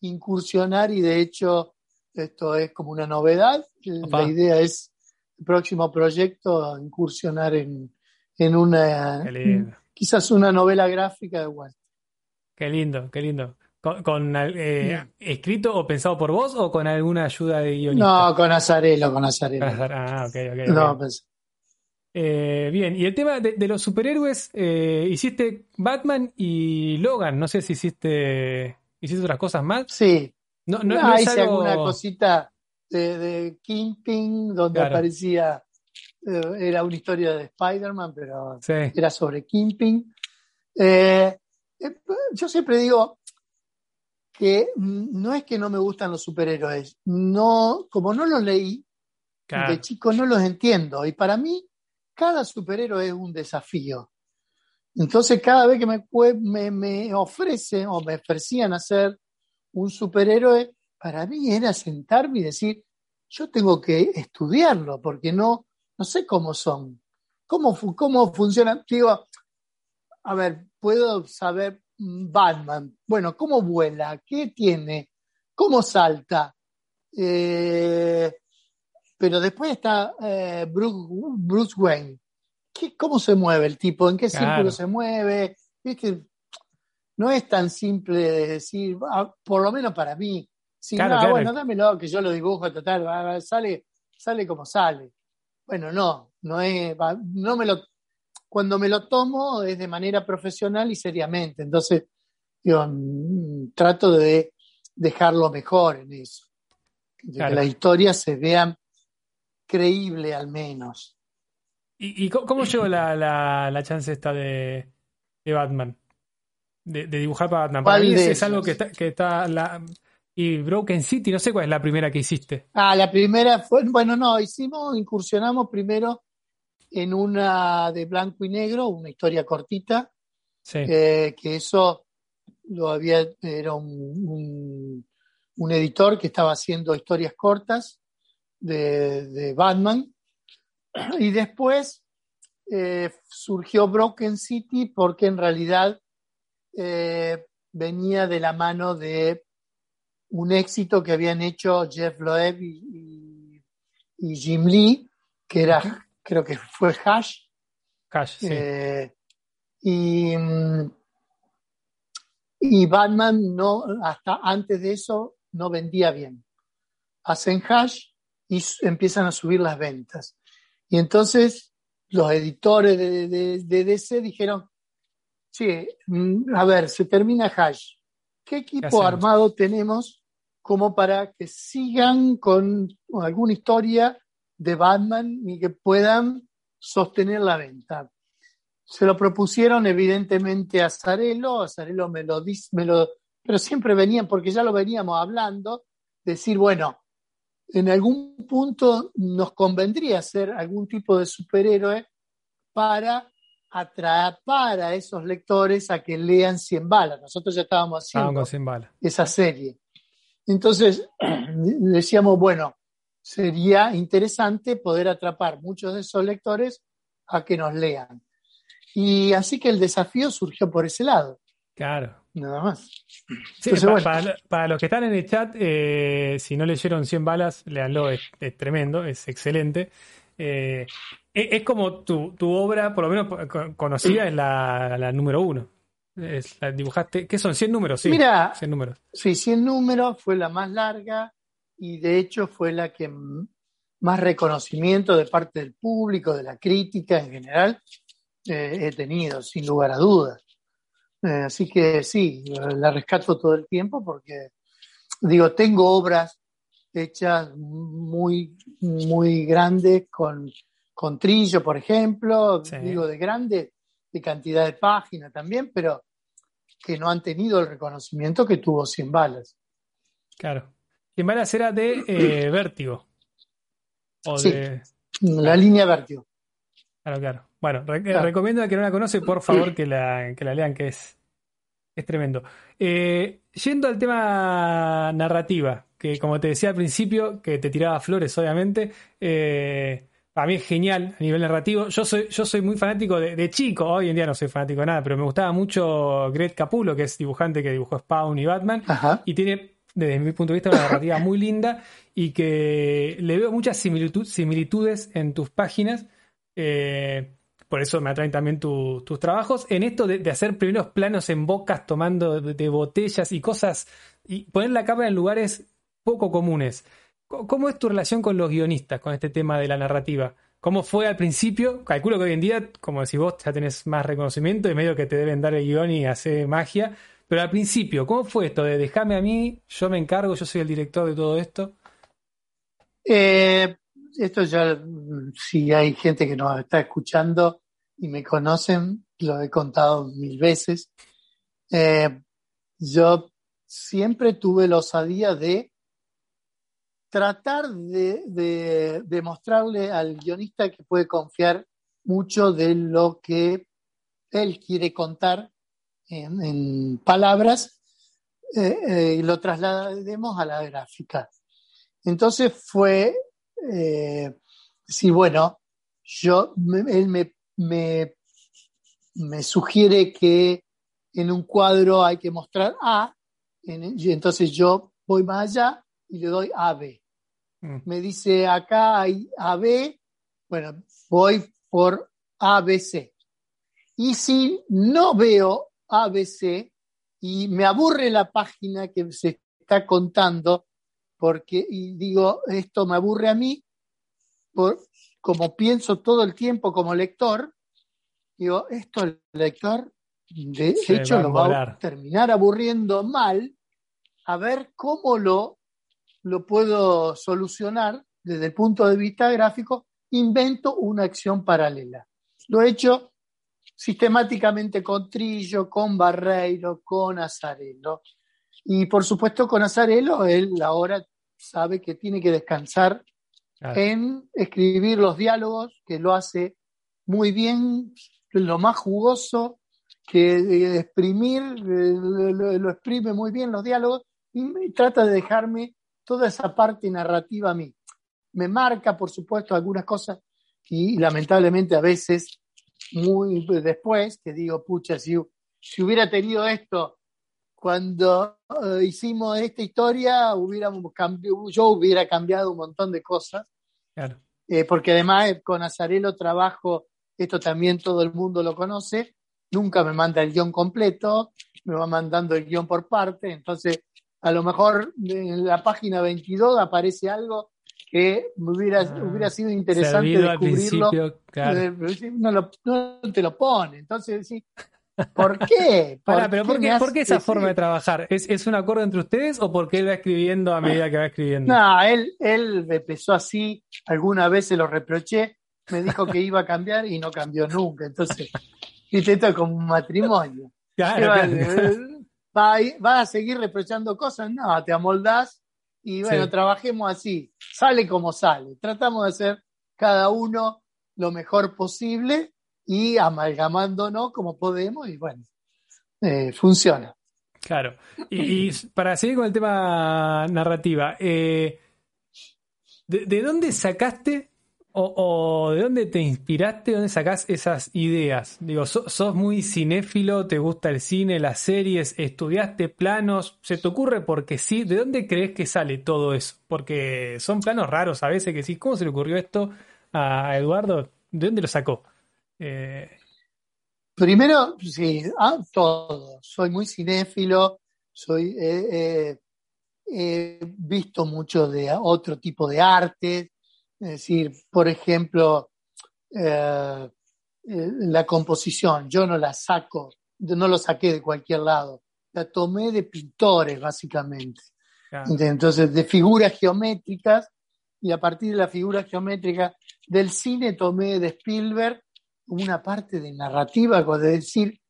incursionar y de hecho esto es como una novedad. La idea es próximo proyecto incursionar en, en una, quizás una novela gráfica de Walt. Qué lindo, qué lindo. ¿Con, eh, escrito o pensado por vos o con alguna ayuda de guionista? No, con Azarelo, con Azarelo. Ah, ok, ok. Pues. Eh, bien, y el tema de, los superhéroes, eh, hiciste Batman y Logan, no sé si hiciste, hiciste otras cosas más. Sí. No, no, no, hice alguna cosita de, de Kingpin, donde aparecía, eh, era una historia de Spider-Man, pero era sobre Kingpin. Yo siempre digo que no es que no me gustan los superhéroes, no, como no los leí, de chico no los entiendo. Y para mí, cada superhéroe es un desafío. Entonces, cada vez que me, me, me ofrecen o me ofrecían hacer un superhéroe, para mí era sentarme y decir, yo tengo que estudiarlo porque no, no sé cómo son, cómo, cómo funcionan. Digo, a ver, puedo saber Batman, bueno, ¿cómo vuela? ¿Qué tiene? ¿Cómo salta? Eh, pero después está eh, Bruce, Wayne. ¿Cómo se mueve el tipo? ¿En qué círculo se mueve? No es tan simple de decir, ah, por lo menos para mí, Sí, no, bueno, dámelo, que yo lo dibujo total, sale, sale como sale. Bueno, no, no es, no me lo, cuando me lo tomo es de manera profesional y seriamente, entonces yo mm, trato de dejarlo mejor en eso, de que las historias se vean creíble al menos. ¿Y, cómo llegó la, la, chance esta de, de Batman? De, dibujar para Batman. Para mí es, algo que está, que está la, y Broken City, no sé cuál es la primera que hiciste. Ah, la primera fue, bueno, no, hicimos, incursionamos primero en una de blanco y negro, una historia cortita, sí. Eh, que eso lo había, era un, un, editor que estaba haciendo historias cortas de, de Batman. Y después eh, surgió Broken City porque en realidad eh, venía de la mano de un éxito que habían hecho Jeff Loeb y, Jim Lee, que era, creo que fue Hash. Hash, sí. Eh, y, y Batman no, hasta antes de eso no vendía bien. Hacen Hash y empiezan a subir las ventas. Y entonces los editores de, de, DC dijeron, sí, mm, a ver, se termina Hash. ¿Qué equipo armado tenemos como para que sigan con alguna historia de Batman y que puedan sostener la venta? Se lo propusieron evidentemente a Zarello, a Zarello me lo dice, me lo, pero siempre venían, porque ya lo veníamos hablando, decir, bueno, en algún punto nos convendría ser algún tipo de superhéroe para atrapar a esos lectores a que lean 100 balas. Nosotros ya estábamos haciendo esa serie. Entonces decíamos, bueno, sería interesante poder atrapar muchos de esos lectores a que nos lean. Y así que el desafío surgió por ese lado. Claro. Nada más. para, los que están en el chat, eh, si no leyeron 100 balas, leanlo, es, tremendo, es excelente. Eh, es, como tu, obra, por lo menos conocida, es la, número uno. Es, la dibujaste, ¿qué son? 100 números, sí. Mira, 100 números. Sí, 100 números fue la más larga y de hecho fue la que más reconocimiento de parte del público, de la crítica en general, eh, he tenido, sin lugar a dudas. Eh, así que sí, la rescato todo el tiempo porque, digo, tengo obras hechas muy, muy grandes con, con trillo, por ejemplo, digo, de grande, de cantidad de páginas también, pero que no han tenido el reconocimiento que tuvo Cien Balas. Claro. Cien Balas era de eh, Vértigo. O sí, de... la línea Vértigo. Claro, claro. Bueno, recomiendo a quien no la conoce, por favor, que la, que la lean, que es, es tremendo. Eh, yendo al tema narrativa, que como te decía al principio, que te tiraba flores, obviamente, eh, para mí es genial a nivel narrativo. Yo soy, yo soy muy fanático de, chico, hoy en día no soy fanático de nada, pero me gustaba mucho Greg Capulo, que es dibujante que dibujó Spawn y Batman, y tiene, desde mi punto de vista, una narrativa muy linda y que le veo muchas similitudes en tus páginas. Eh, por eso me atraen también tus trabajos, en esto de, hacer primeros planos en bocas tomando de, botellas y cosas, y poner la cámara en lugares poco comunes. ¿Cómo es tu relación con los guionistas, con este tema de la narrativa? ¿Cómo fue al principio? Calculo que hoy en día, como decís vos, ya tenés más reconocimiento y medio que te deben dar el guion y hacer magia. Pero al principio, ¿cómo fue esto de déjame a mí, yo me encargo, yo soy el director de todo esto? Eh, esto ya, si hay gente que nos está escuchando, y me conocen, lo he contado mil veces, eh, yo siempre tuve la osadía de tratar de, demostrarle al guionista que puede confiar mucho de lo que él quiere contar en, palabras eh, eh, y lo traslademos a la gráfica. Entonces fue, sí, bueno, yo, él me me, me sugiere que en un cuadro hay que mostrar A, y entonces yo voy más allá y le doy AB. Mm. Me dice acá hay AB, bueno, voy por ABC. Y si no veo ABC y me aburre la página que se está contando, porque y digo, esto me aburre a mí, por, como pienso todo el tiempo como lector, digo, esto el lector, de, hecho, lo va a terminar aburriendo mal, a ver cómo lo, lo puedo solucionar desde el punto de vista gráfico, invento una acción paralela. Lo he hecho sistemáticamente con Trillo, con Barreiro, con Azarelo. Y por supuesto con Azarelo, él ahora sabe que tiene que descansar en escribir los diálogos, que lo hace muy bien, lo más jugoso, que eh, exprimir, eh, lo, exprime muy bien los diálogos y, trata de dejarme toda esa parte narrativa a mí. Me marca, por supuesto, algunas cosas y lamentablemente a veces muy después, que digo, pucha, si, si hubiera tenido esto cuando eh, hicimos esta historia, hubiéramos yo hubiera cambiado un montón de cosas. Claro. Eh, porque además eh, con Azarelo trabajo, esto también todo el mundo lo conoce, nunca me manda el guion completo, me va mandando el guion por parte, entonces a lo mejor en la página 22 aparece algo que hubiera, ah, hubiera sido interesante descubrirlo. No, no, te lo pone. Entonces, sí, ¿Por qué? ¿Por, pero ¿por, qué, esa forma de trabajar? ¿Es, ¿Es, un acuerdo entre ustedes o porque él va escribiendo a medida que va escribiendo? No, él, él empezó así, alguna vez se lo reproché, me dijo que iba a cambiar y no cambió nunca. Entonces, viste, esto es como un matrimonio. ¿Va, a seguir reprochando cosas? No, te amoldás y bueno, trabajemos así. Sale como sale. Tratamos de hacer cada uno lo mejor posible y amalgamándonos como podemos y bueno, eh, funciona. Claro. Y, para seguir con el tema narrativa, eh, ¿de, dónde sacaste o, de dónde te inspiraste, dónde sacás esas ideas? Digo, sos muy cinéfilo, te gusta el cine, las series, estudiaste planos, ¿se te ocurre porque sí? ¿De dónde crees que sale todo eso? Porque son planos raros a veces que sí, ¿cómo se le ocurrió esto a Eduardo? ¿De dónde lo sacó? Eh, Primero, sí, ah, todo. Soy muy cinéfilo, soy, he visto mucho de otro tipo de arte, es decir, por ejemplo, eh, eh, la composición, yo no la saco, no lo saqué de cualquier lado, la tomé de pintores, básicamente. Entonces, de figuras geométricas, y a partir de la figura geométrica del cine tomé de Spielberg una parte de narrativa, es decir,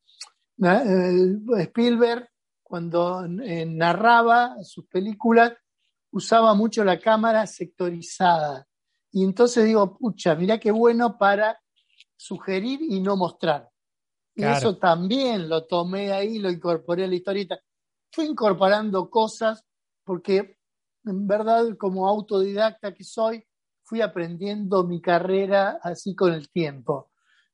eh, Spielberg cuando narraba sus películas usaba mucho la cámara sectorizada. Y entonces digo, pucha, mira qué bueno para sugerir y no mostrar. Y eso también lo tomé ahí, lo incorporé a la historieta. Fui incorporando cosas porque en verdad como autodidacta que soy, fui aprendiendo mi carrera así con el tiempo.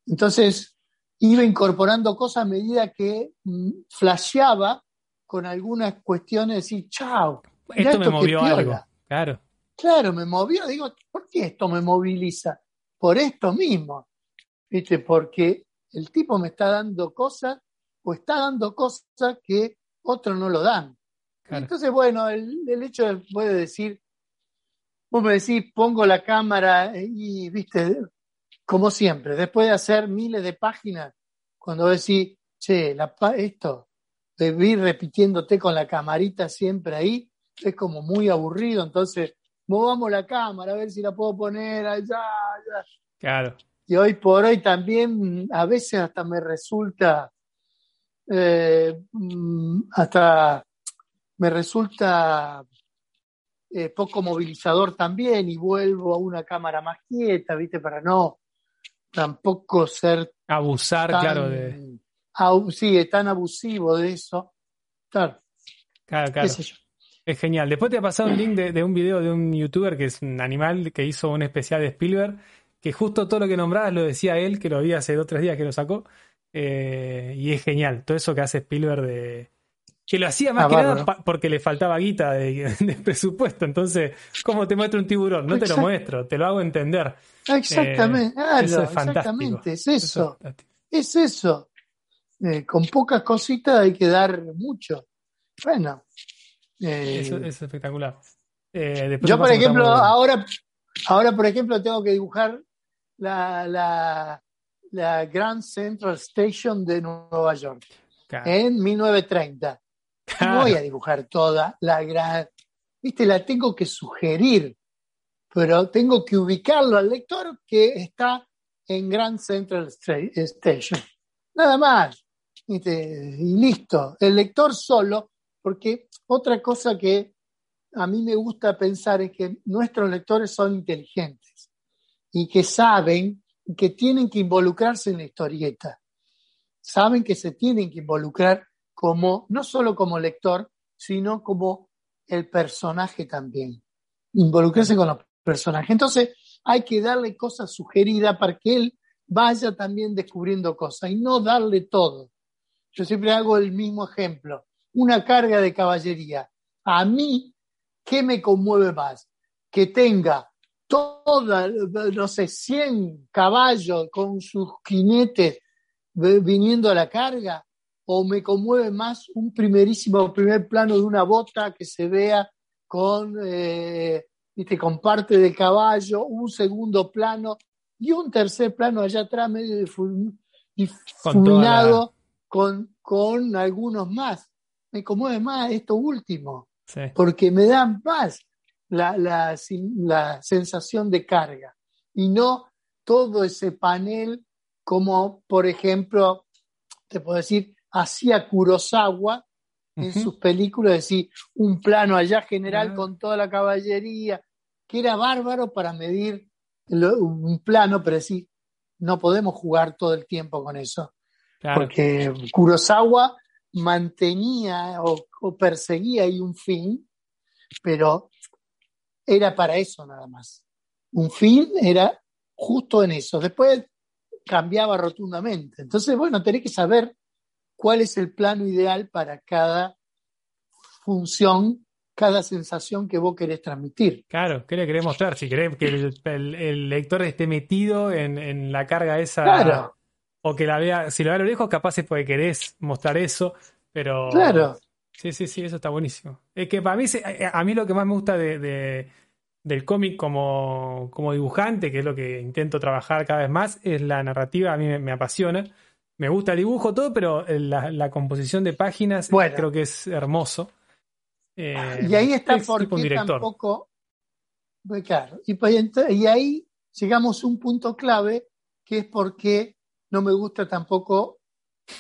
Entonces, iba incorporando cosas a medida que mm, flasheaba con algunas cuestiones, decir, chao. Esto, me movió algo. Claro. Claro, me movió. Digo, ¿por qué esto me moviliza? Por esto mismo. ¿Viste? Porque el tipo me está dando cosas o está dando cosas que otros no lo dan. Entonces, bueno, el, el hecho de, puede decir, vos me decís, pongo la cámara y, viste, como siempre, después de hacer miles de páginas, cuando decís, che, la, esto, de ir repitiéndote con la camarita siempre ahí, es como muy aburrido, entonces movamos la cámara a ver si la puedo poner allá, allá. Claro. Y hoy por hoy también a veces hasta me resulta, eh, mm, hasta me resulta eh, poco movilizador también y vuelvo a una cámara más quieta, ¿viste? Para no tampoco ser... Abusar, claro, de... sí, es tan abusivo de eso. Claro. Claro, claro. Es genial. Después te ha pasado un link de, un video de un youtuber que es un animal que hizo un especial de Spielberg, que justo todo lo que nombrabas lo decía él, que lo vi hace dos o tres días que lo sacó. Eh, y es genial. Todo eso que hace Spielberg de, que lo hacía más ah, que nada porque le faltaba guita de, presupuesto. Entonces, ¿cómo te muestro un tiburón? No te lo muestro, te lo hago entender. Exactamente, eh, eso es exactamente, es eso. es eso. Eh, con pocas cositas hay que dar mucho. Bueno. Eh, eso, es espectacular. yo, por ejemplo, ahora, ahora, por ejemplo, tengo que dibujar la, la, la Grand Central Station de Nueva York en 1930. No voy a dibujar toda la gran, viste, la tengo que sugerir, pero tengo que ubicarlo al lector que está en Grand Central Station. Nada más. Y listo. El lector solo, porque otra cosa que a mí me gusta pensar es que nuestros lectores son inteligentes y que saben que tienen que involucrarse en la historieta. Saben que se tienen que involucrar como, no solo como lector, sino como el personaje también. Involucrarse con los personajes. Entonces, hay que darle cosas sugeridas para que él vaya también descubriendo cosas y no darle todo. Yo siempre hago el mismo ejemplo. Una carga de caballería. A mí, ¿qué me conmueve más? Que tenga toda, no sé, 100 caballos con sus jinetes viniendo a la carga, o me conmueve más un primerísimo primer plano de una bota que se vea con, eh, con parte del caballo, un segundo plano y un tercer plano allá atrás medio difuminado con, con, algunos más. Me conmueve más esto último, porque me dan más la, la, la sensación de carga. Y no todo ese panel como, por ejemplo, te puedo decir, hacía Kurosawa en sus películas, decir, un plano allá general con toda la caballería, que era bárbaro para medir un plano, pero decir, no podemos jugar todo el tiempo con eso. Porque Kurosawa mantenía o, perseguía ahí un fin, pero era para eso nada más. Un fin era justo en eso. Después cambiaba rotundamente. Entonces, bueno, tenés que saber cuál es el plano ideal para cada función, cada sensación que vos querés transmitir. Claro, ¿qué le querés mostrar? Si querés que el, lector esté metido en, la carga esa. Claro. O que la vea, si lo ve a lo lejos, capaz es porque querés mostrar eso, pero. Claro. Sí, sí, sí, eso está buenísimo. Es que para mí, a mí lo que más me gusta de, del cómic como, como, dibujante, que es lo que intento trabajar cada vez más, es la narrativa, a mí me apasiona me gusta el dibujo, todo, pero la, composición de páginas creo que es hermoso. Eh, y ahí está porque tampoco. Pues claro, y, pues, y ahí llegamos a un punto clave que es porque no me gusta tampoco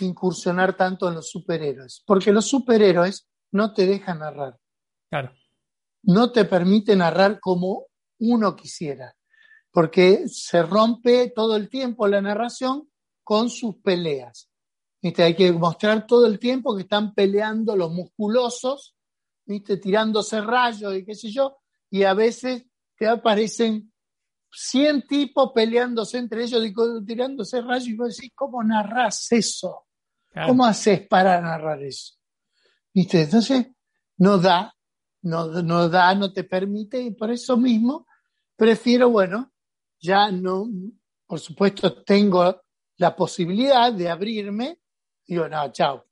incursionar tanto en los superhéroes. Porque los superhéroes no te dejan narrar. Claro. No te permite narrar como uno quisiera. Porque se rompe todo el tiempo la narración con sus peleas. ¿Viste? Hay que mostrar todo el tiempo que están peleando los musculosos, ¿viste? tirándose rayos y qué sé yo, y a veces te aparecen 100 tipos peleándose entre ellos y tirándose rayos y vos decís, ¿cómo narras eso? ¿Cómo haces para narrar eso? ¿Viste? Entonces, no da, no, no da, no te permite, y por eso mismo prefiero, bueno, ya no, por supuesto, tengo la posibilidad de abrirme, digo, no, chao.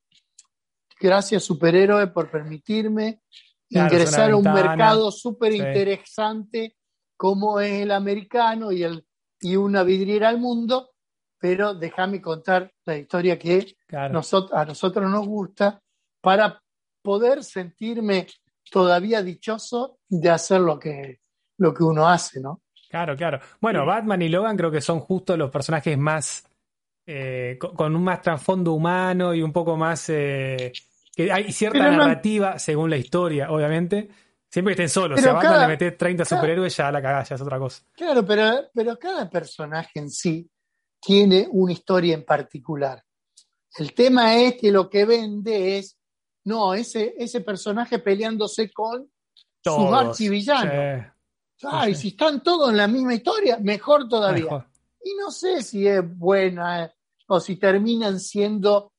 Gracias, superhéroe, por permitirme ingresar a un mercado súper interesante como es el americano y, el, y una vidriera al mundo, pero déjame contar la historia que a nosotros nos gusta para poder sentirme todavía dichoso de hacer lo que, lo que uno hace, ¿no? Claro, claro. Bueno, Batman y Logan creo que son justo los personajes más eh, con, un más trasfondo humano y un poco más... Eh, que hay cierta narrativa según la historia, obviamente. Siempre que estén solos. si a Batman le metes 30 superhéroes, ya la cagás, ya es otra cosa. Claro, pero, pero cada personaje en sí tiene una historia en particular. El tema es que lo que vende es, no, ese, ese personaje peleándose con su archivillanos. y si están todos en la misma historia, mejor todavía. Y no sé si es buena o si terminan siendo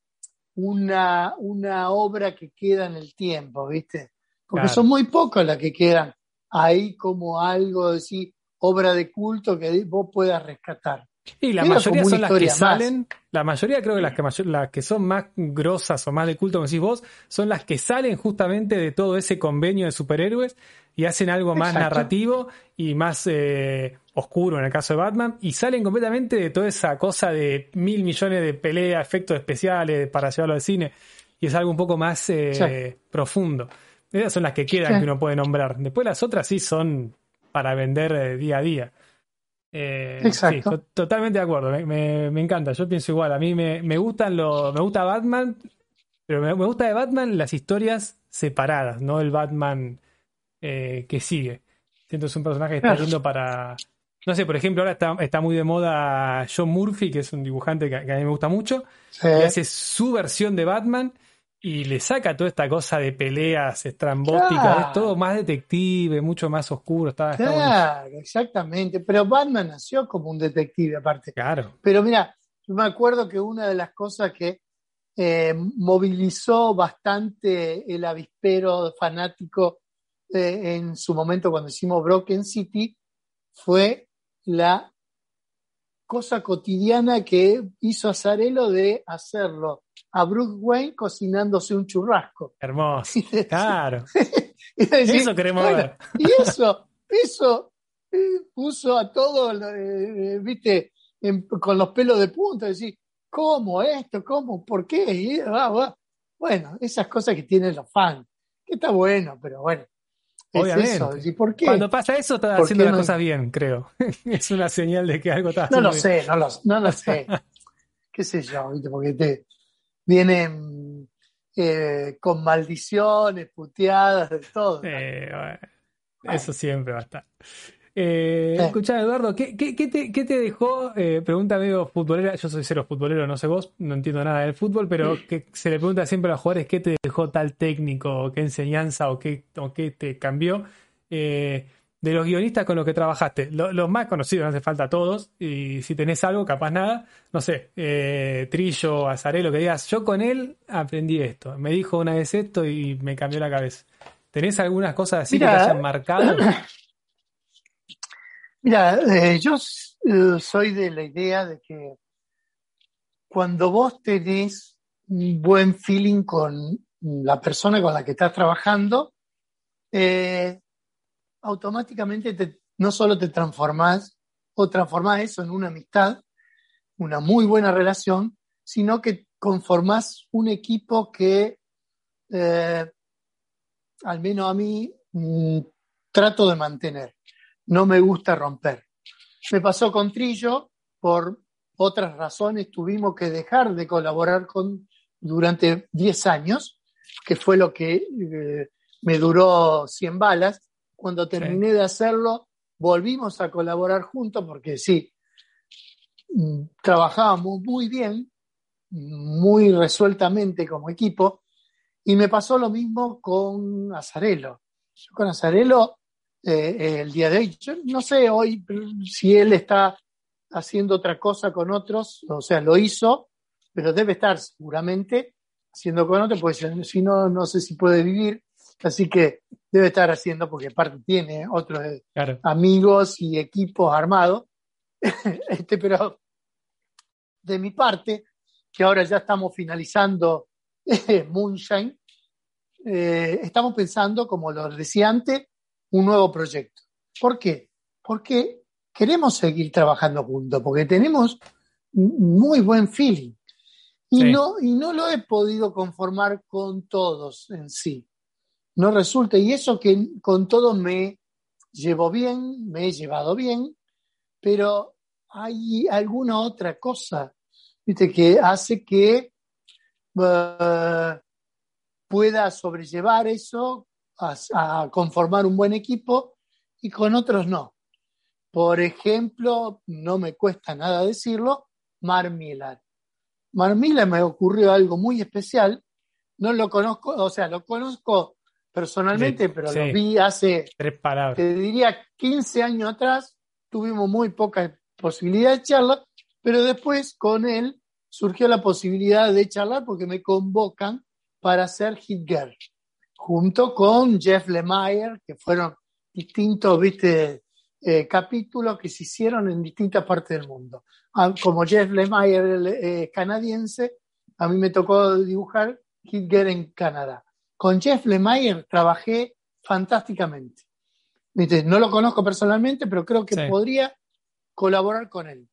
una, una obra que queda en el tiempo, ¿viste? Porque son muy pocas las que quedan ahí como algo, decir, obra de culto que vos puedas rescatar. Y la mayoría son las que salen, la mayoría creo que las que, las que son más grosas o más de culto, como decís vos, son las que salen justamente de todo ese convenio de superhéroes y hacen algo más narrativo y más eh, oscuro en el caso de Batman y salen completamente de toda esa cosa de mil millones de peleas, efectos especiales para llevarlo al cine y es algo un poco más eh, profundo. Esas son las que quedan que uno puede nombrar. Después las otras sí son para vender eh, día a día. Eh, Exacto. totalmente de acuerdo, me, encanta. Yo pienso igual. A mí me, me gustan lo, me gusta Batman, pero me, gusta de Batman las historias separadas, no el Batman eh, que sigue. Siento que es un personaje que está yendo para. No sé, por ejemplo, ahora está, está, muy de moda John Murphy, que es un dibujante que, a mí me gusta mucho. Y hace su versión de Batman. Y le saca toda esta cosa de peleas estrambóticas, es todo más detective, mucho más oscuro. Está, claro, exactamente. Pero Batman nació como un detective aparte. Claro. Pero mira, yo me acuerdo que una de las cosas que eh, movilizó bastante el avispero fanático eh, en su momento cuando hicimos Broken City fue la cosa cotidiana que hizo Azarelo de hacerlo a Bruce Wayne cocinándose un churrasco. Hermoso. claro. eso queremos ver. Y eso, eso eh, puso a todo, eh, viste, con los pelos de punta, decir, ¿cómo esto? ¿Cómo? ¿Por qué? Bueno, esas cosas que tienen los fans, que está bueno, pero bueno. Obviamente. ¿por qué? Cuando pasa eso, estás haciendo las cosas bien, creo. es una señal de que algo está haciendo No lo sé, no lo, no lo sé. ¿Qué sé yo? Porque te vienen eh, con maldiciones, puteadas, de todo. Eso siempre va a estar. Eh, Eduardo, ¿qué, te, dejó? Eh, pregunta medio futbolera. Yo soy cero futbolero, no sé vos, no entiendo nada del fútbol, pero que se le pregunta siempre a los jugadores qué te dejó tal técnico, qué enseñanza o qué, qué te cambió. Eh, de los guionistas con los que trabajaste, los más conocidos, no hace falta todos, y si tenés algo, capaz nada, no sé, eh, Trillo, Azarelo, que digas, yo con él aprendí esto, me dijo una vez esto y me cambió la cabeza. ¿Tenés algunas cosas así que te hayan marcado? Mira, eh, yo eh, soy de la idea de que cuando vos tenés un buen feeling con la persona con la que estás trabajando, eh, automáticamente no solo te transformás o transformás eso en una amistad, una muy buena relación, sino que conformás un equipo que, al menos a mí, mm, trato de mantener no me gusta romper. Me pasó con Trillo, por otras razones tuvimos que dejar de colaborar con durante 10 años, que fue lo que eh, me duró 100 balas. Cuando terminé de hacerlo, volvimos a colaborar juntos porque sí, mm, trabajábamos muy bien, muy resueltamente como equipo, y me pasó lo mismo con Azarelo. Yo con Azarelo eh, el día de hoy. Yo no sé hoy si él está haciendo otra cosa con otros, o sea, lo hizo, pero debe estar seguramente haciendo con otros, pues si no, no sé si puede vivir. Así que debe estar haciendo, porque aparte tiene otros eh, amigos y equipos armados. este, pero de mi parte, que ahora ya estamos finalizando Moonshine, eh, estamos pensando, como lo decía antes, un nuevo proyecto. ¿Por qué? Porque queremos seguir trabajando juntos, porque tenemos muy buen feeling. Y, no, y no lo he podido conformar con todos en sí. No resulta, y eso que con todos me llevo bien, me he llevado bien, pero hay alguna otra cosa ¿viste? que hace que uh, pueda sobrellevar eso a, conformar un buen equipo y con otros no. Por ejemplo, no me cuesta nada decirlo, Mar Millar. Mar me ocurrió algo muy especial. No lo conozco, o sea, lo conozco personalmente, pero lo vi hace, Tres palabras. te diría, 15 años atrás. Tuvimos muy poca posibilidad de charla, pero después con él surgió la posibilidad de charlar porque me convocan para hacer Hit Girl junto con Jeff Lemire, que fueron distintos, viste, eh, capítulos que se hicieron en distintas partes del mundo. Ah, como Jeff Lemire eh, canadiense, a mí me tocó dibujar Hitler en Canadá. Con Jeff Lemire trabajé fantásticamente. ¿Viste? No lo conozco personalmente, pero creo que podría colaborar con él.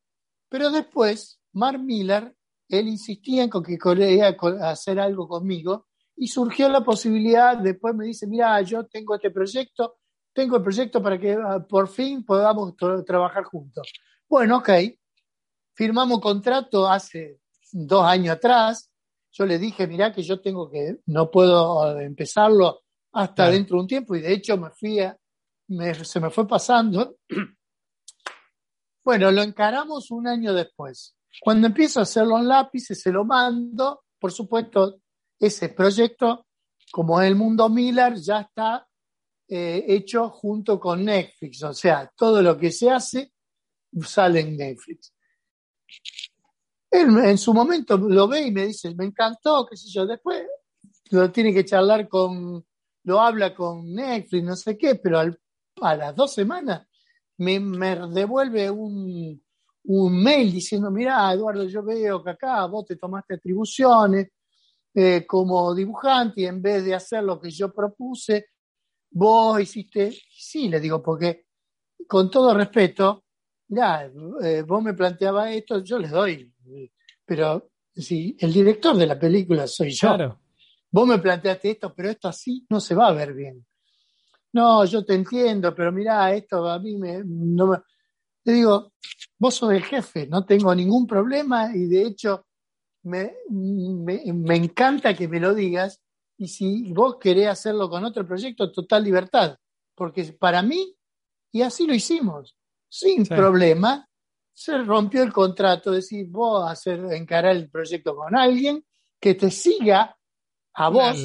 Pero después, Mark Miller, él insistía en que quería hacer algo conmigo y surgió la posibilidad, después me dice, mira, yo tengo este proyecto, tengo el proyecto para que ah, por fin podamos trabajar juntos. Bueno, ok, firmamos contrato hace dos años atrás, yo le dije, mira que yo tengo que, no puedo empezarlo hasta dentro de un tiempo y de hecho me fui a, se me fue pasando. Bueno, lo encaramos un año después. Cuando empiezo a hacerlo en lápices, se lo mando, por supuesto, ese proyecto, como es el mundo Miller, ya está eh, hecho junto con Netflix. O sea, todo lo que se hace sale en Netflix. Él en su momento lo ve y me dice, me encantó, qué sé yo. Después lo tiene que charlar con, lo habla con Netflix, no sé qué, pero a las dos semanas me, devuelve un, mail diciendo, mira, Eduardo, yo veo que acá vos te tomaste atribuciones eh, como dibujante y en vez de hacer lo que yo propuse, vos hiciste, sí, le digo, porque con todo respeto, ya, eh, vos me planteabas esto, yo les doy, pero si el director de la película soy yo. Claro. Vos me planteaste esto, pero esto así no se va a ver bien. No, yo te entiendo, pero mira, esto a mí me, no me... Le digo, vos sos el jefe, no tengo ningún problema y de hecho me, me, encanta que me lo digas y si vos querés hacerlo con otro proyecto, total libertad, porque para mí, y así lo hicimos, sin problema, se rompió el contrato, decir, vos hacer, encarar el proyecto con alguien que te siga a vos,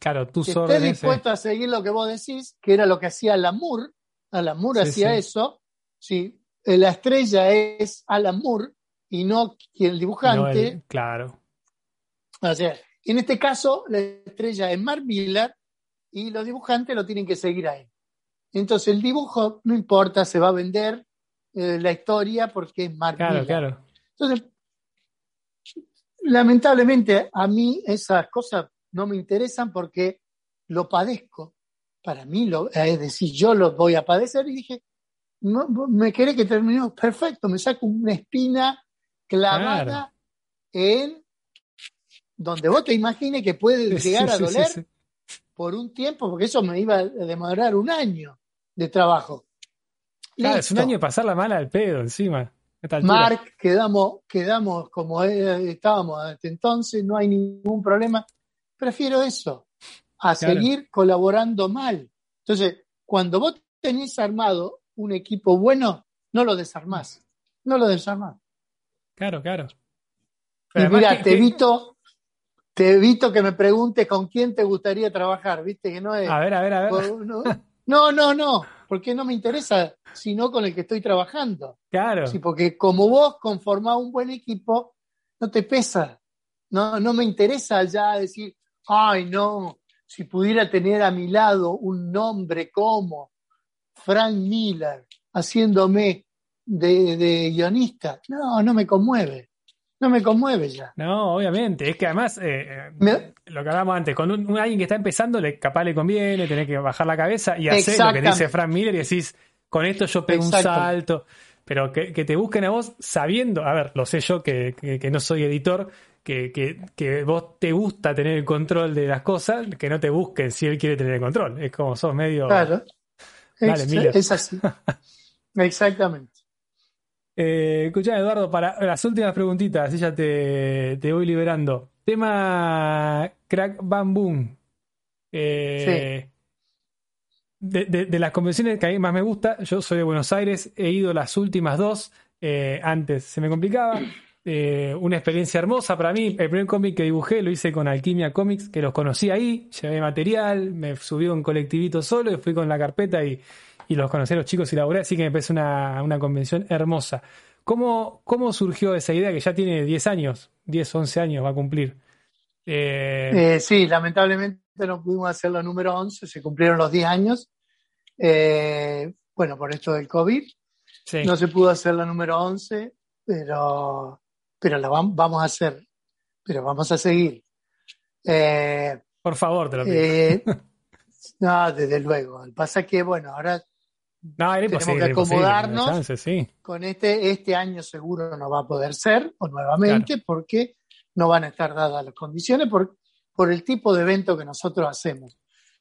claro, tú que esté dispuesto a seguir lo que vos decís, que era lo que hacía Lamour, Alan Moore hacía eso, sí, la estrella es Alan Moore y no el dibujante. claro. O sea, en este caso, la estrella es Mark Miller y los dibujantes lo tienen que seguir ahí. Entonces, el dibujo no importa, se va a vender, eh, la historia porque es Mark claro, Claro. Entonces, lamentablemente a mí esas cosas no me interesan porque lo padezco. Para mí, lo, es decir, yo lo voy a padecer y dije, me quiere que terminemos perfecto, me saco una espina clavada en donde vos te imagines que puede llegar a doler por un tiempo, porque eso me iba a demorar un año de trabajo. Claro, es un año de pasar la mala al pedo encima. Mark, quedamos, quedamos como estábamos hasta entonces, no hay ningún problema. Prefiero eso, a seguir colaborando mal. Entonces, cuando vos tenés armado un equipo bueno, no lo desarmás. No lo desarmás. Claro, claro. y mira, te evito, te evito que me preguntes con quién te gustaría trabajar, ¿viste? Que no es. A ver, a ver, a ver. No, no, no, porque no me interesa, sino con el que estoy trabajando. Claro. Sí, porque como vos conformás un buen equipo, no te pesa. No, no me interesa ya decir, ay, no, si pudiera tener a mi lado un nombre como Frank Miller haciéndome de, de guionista. No, no me conmueve no me conmueve ya. No, obviamente. Es que además, eh, eh, lo que hablábamos antes, con un, alguien que está empezando, le, capaz le conviene, tener que bajar la cabeza y hacer lo que dice Frank Miller y decís, con esto yo pego un salto. Pero que, te busquen a vos sabiendo, a ver, lo sé yo que, que, no soy editor, que, que, vos te gusta tener el control de las cosas, que no te busquen si él quiere tener el control. Es como sos medio. Claro. es así. Exactamente. Eh, escuchá, Eduardo, para las últimas preguntitas, ya te, voy liberando. Tema Crack Bam Boom. Eh, de, las convenciones que a mí más me gusta, yo soy de Buenos Aires, he ido las últimas dos, eh, antes se me complicaba. Eh, una experiencia hermosa para mí. El primer cómic que dibujé lo hice con Alquimia Comics, que los conocí ahí, llevé material, me subí un colectivito solo y fui con la carpeta y y los conocí a los chicos y laburé, así que me parece una, convención hermosa. ¿Cómo, ¿Cómo surgió esa idea que ya tiene 10 años, 10, 11 años va a cumplir? Eh, eh, sí, lamentablemente no pudimos hacer la número 11, se cumplieron los 10 años. Eh, bueno, por esto del COVID. No se pudo hacer la número 11, pero, pero la vamos a hacer. Pero vamos a seguir. por favor, te lo pido. no, desde luego. Pasa que, bueno, ahora no, Tenemos que acomodarnos. Con este, este año seguro no va a poder ser, o nuevamente, porque no van a estar dadas las condiciones por, por el tipo de evento que nosotros hacemos.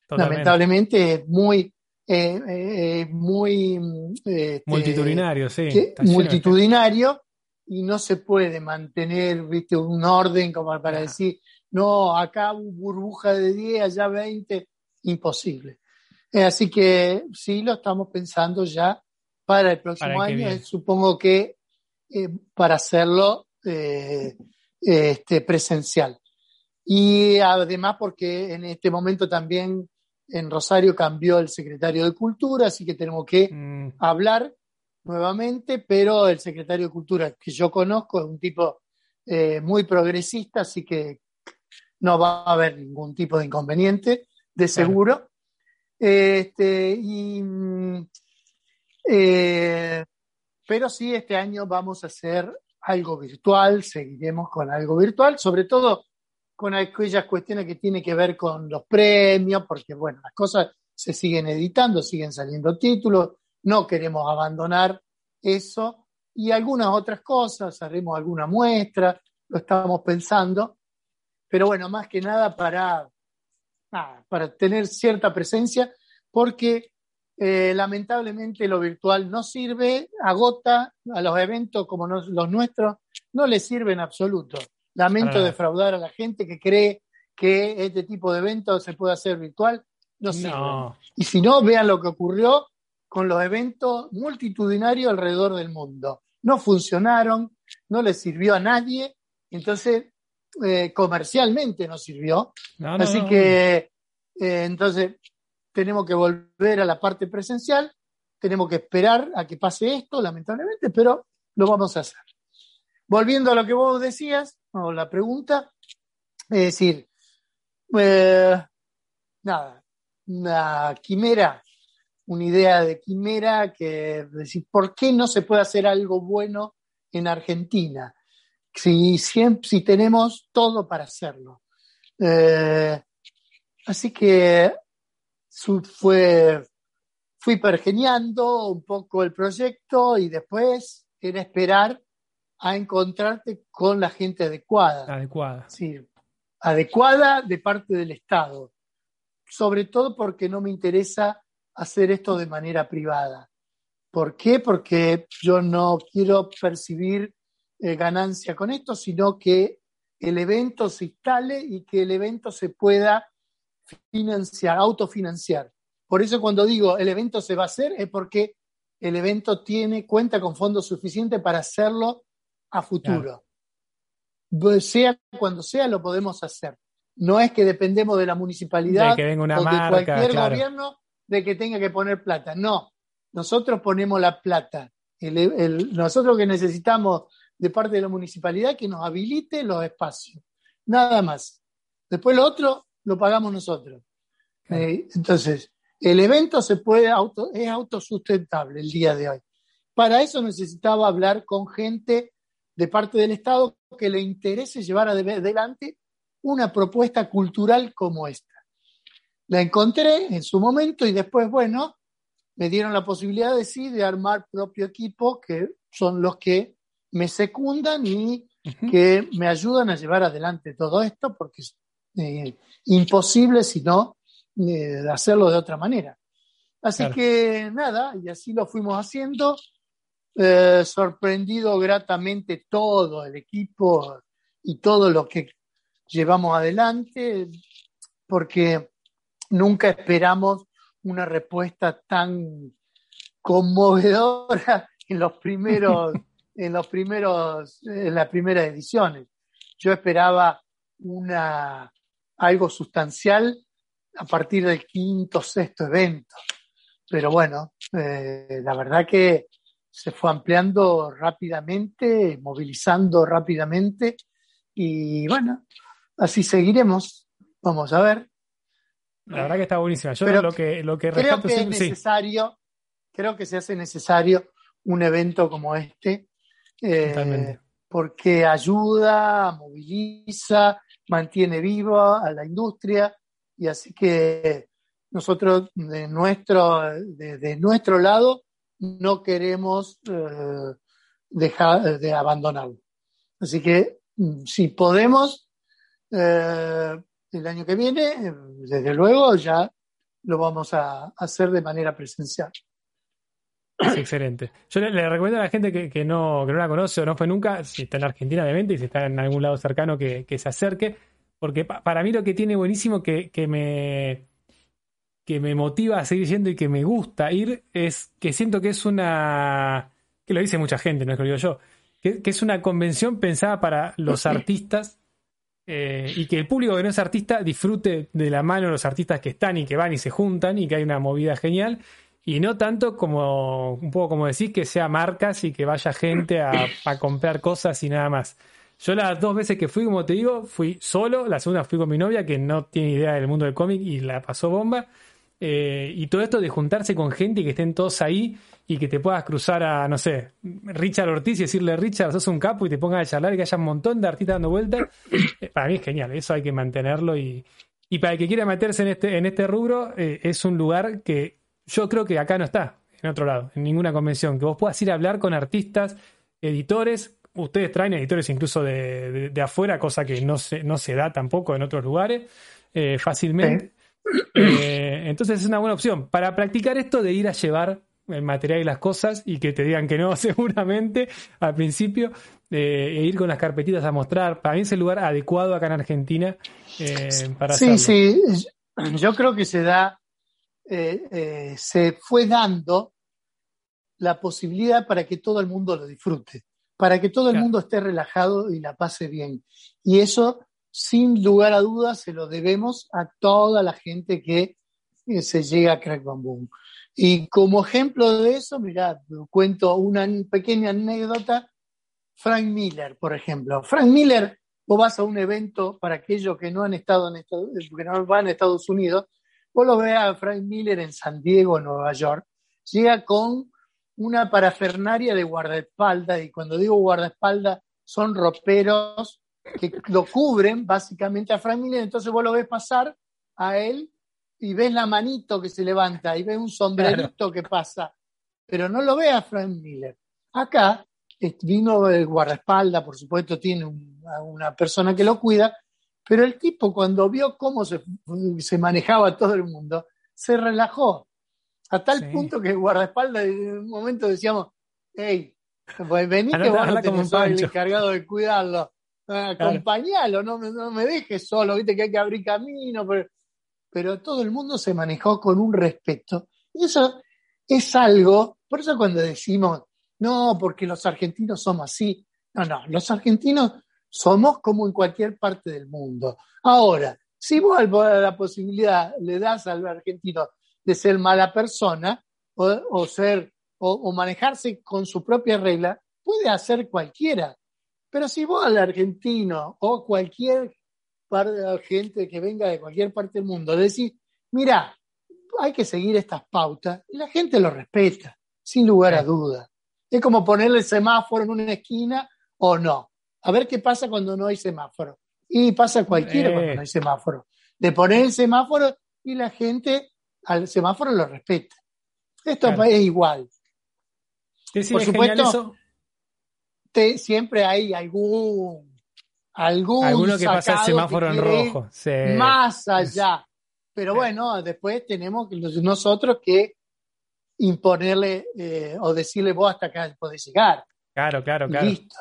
Lamentablemente es muy, eh, eh, muy este, multitudinario, sí. multitudinario y no se puede mantener ¿viste? un orden como para decir, no, acá burbuja de 10, allá 20, imposible. Eh, así que sí, lo estamos pensando ya para el próximo año. Supongo que eh, para hacerlo eh, este, presencial. Y además porque en este momento también en Rosario cambió el secretario de Cultura, así que tenemos que mm. hablar nuevamente, pero el secretario de Cultura que yo conozco es un tipo eh, muy progresista, así que no va a haber ningún tipo de inconveniente, de seguro. Este, y, eh, pero sí, este año vamos a hacer algo virtual, seguiremos con algo virtual, sobre todo con aquellas cuestiones que tienen que ver con los premios, porque bueno, las cosas se siguen editando, siguen saliendo títulos, no queremos abandonar eso y algunas otras cosas, haremos alguna muestra, lo estamos pensando, pero bueno, más que nada para, para tener cierta presencia, porque eh, lamentablemente lo virtual no sirve, agota a los eventos como los nuestros, no les sirve en absoluto. Lamento defraudar a la gente que cree que este tipo de eventos se puede hacer virtual. No sirve. Y si no, vean lo que ocurrió con los eventos multitudinarios alrededor del mundo. No funcionaron, no les sirvió a nadie, entonces eh, comercialmente no sirvió. Así que eh, entonces tenemos que volver a la parte presencial, tenemos que esperar a que pase esto, lamentablemente, pero lo vamos a hacer. Volviendo a lo que vos decías, o la pregunta, es decir, eh, nada, una quimera, una idea de quimera que decir, ¿por qué no se puede hacer algo bueno en Argentina? Si, si tenemos todo para hacerlo. Eh, así que fue, fui pergeniando un poco el proyecto y después era esperar a encontrarte con la gente adecuada. Adecuada. Sí, adecuada de parte del Estado. Sobre todo porque no me interesa hacer esto de manera privada. ¿Por qué? Porque yo no quiero percibir eh, ganancia con esto, sino que el evento se instale y que el evento se pueda financiar, autofinanciar. Por eso cuando digo el evento se va a hacer es porque el evento tiene, cuenta con fondos suficientes para hacerlo a futuro. Sea cuando sea, lo podemos hacer. No es que dependemos de la municipalidad de o de cualquier gobierno de que tenga que poner plata. No, nosotros ponemos la plata. nosotros que necesitamos de parte de la municipalidad que nos habilite los espacios. Nada más. Después lo otro lo pagamos nosotros. Eh, entonces, el evento se puede auto, es autosustentable el día de hoy. Para eso necesitaba hablar con gente de parte del Estado que le interese llevar adelante una propuesta cultural como esta. La encontré en su momento y después, bueno, me dieron la posibilidad de sí, de armar propio equipo, que son los que me secundan y que me ayudan a llevar adelante todo esto, porque es eh, imposible si no eh, hacerlo de otra manera. Así que nada, y así lo fuimos haciendo. Eh, sorprendido gratamente todo el equipo y todo lo que llevamos adelante, porque nunca esperamos una respuesta tan conmovedora en los primeros, en los primeros, en las primeras ediciones. Yo esperaba una algo sustancial a partir del quinto, sexto evento. Pero bueno, eh, la verdad que se fue ampliando rápidamente, movilizando rápidamente y bueno, así seguiremos. Vamos a ver. La verdad que está buenísima. Yo lo que, lo que creo que es necesario, creo que se hace necesario un evento como este, eh, porque ayuda, moviliza, mantiene viva a la industria y así que nosotros de nuestro, de nuestro lado no queremos eh, dejar de abandonarlo. Así que mm, si podemos, eh, el año que viene, desde luego ya lo vamos a hacer de manera presencial. Excelente. Yo le, recomiendo a la gente que, no, que no la conoce o no fue nunca, si está en Argentina obviamente y si está en algún lado cercano, que, se acerque, porque para mí lo que tiene buenísimo que, que me que me motiva a seguir yendo y que me gusta ir es que siento que es una, que lo dice mucha gente, no es que lo digo yo, que, es una convención pensada para los artistas eh, y que el público que no es artista disfrute de la mano de los artistas que están y que van y se juntan y que hay una movida genial. Y no tanto como, un poco como decís, que sea marcas y que vaya gente a, comprar cosas y nada más. Yo las dos veces que fui, como te digo, fui solo. La segunda fui con mi novia, que no tiene idea del mundo del cómic y la pasó bomba. Eh, y todo esto de juntarse con gente y que estén todos ahí y que te puedas cruzar a, no sé, Richard Ortiz y decirle, Richard, sos un capo y te pongas a charlar y que haya un montón de artistas dando vueltas, eh, para mí es genial, eso hay que mantenerlo y, y para el que quiera meterse en este, en este rubro, eh, es un lugar que yo creo que acá no está, en otro lado, en ninguna convención, que vos puedas ir a hablar con artistas, editores, ustedes traen editores incluso de, de, afuera, cosa que no se, no se da tampoco en otros lugares fácilmente. entonces es una buena opción para practicar esto de ir a llevar el material y las cosas y que te digan que no seguramente al principio eh, e ir con las carpetitas a mostrar. Para mí es el lugar adecuado acá en Argentina eh, para Sí, sí, yo creo que se da, eh, se fue dando la posibilidad para que todo el mundo lo disfrute, para que todo el mundo esté relajado y la pase bien. Y eso, sin lugar a dudas, se lo debemos a toda la gente que se llega a Crack Bamboo. Y como ejemplo de eso, mirad, cuento una pequeña anécdota. Frank Miller, por ejemplo. Frank Miller, vos vas a un evento para aquellos que no han estado en Estados, que no van a Estados Unidos, vos lo veas a Frank Miller en San Diego, Nueva York, llega con una parafernaria de guardaespaldas, y cuando digo guardaespaldas, son roperos que lo cubren básicamente a Frank Miller, entonces vos lo ves pasar a él y ves la manito que se levanta y ves un sombrerito que pasa, pero no lo ve a Frank Miller. Acá vino el guardaespaldas, por supuesto, tiene una persona que lo cuida, pero el tipo cuando vio cómo se, se manejaba todo el mundo, se relajó. A tal punto que el guardaespaldas en un momento decíamos, hey, pues vení que vos no tenés el encargado de cuidarlo. Acompañalo, no, no me dejes solo, viste que hay que abrir camino. Pero pero todo el mundo se manejó con un respeto. Y eso es algo, por eso cuando decimos, no, porque los argentinos somos así, no, no, los argentinos somos como en cualquier parte del mundo. Ahora, si vos la posibilidad le das al argentino de ser mala persona o, ser o, manejarse con su propia regla, puede hacer cualquiera. Pero si vos al argentino o cualquier para gente que venga de cualquier parte del mundo, decir, mira, hay que seguir estas pautas y la gente lo respeta, sin lugar a duda. Es como ponerle el semáforo en una esquina o no. A ver qué pasa cuando no hay semáforo. Y pasa cualquiera cuando no hay semáforo. De poner el semáforo y la gente al semáforo lo respeta. Esto es igual. Por supuesto, siempre hay algún algún Alguno que pasa el semáforo en rojo. Más allá. Pero bueno, después tenemos nosotros que imponerle eh, o decirle vos hasta acá podés llegar. Claro, claro, claro. Listo.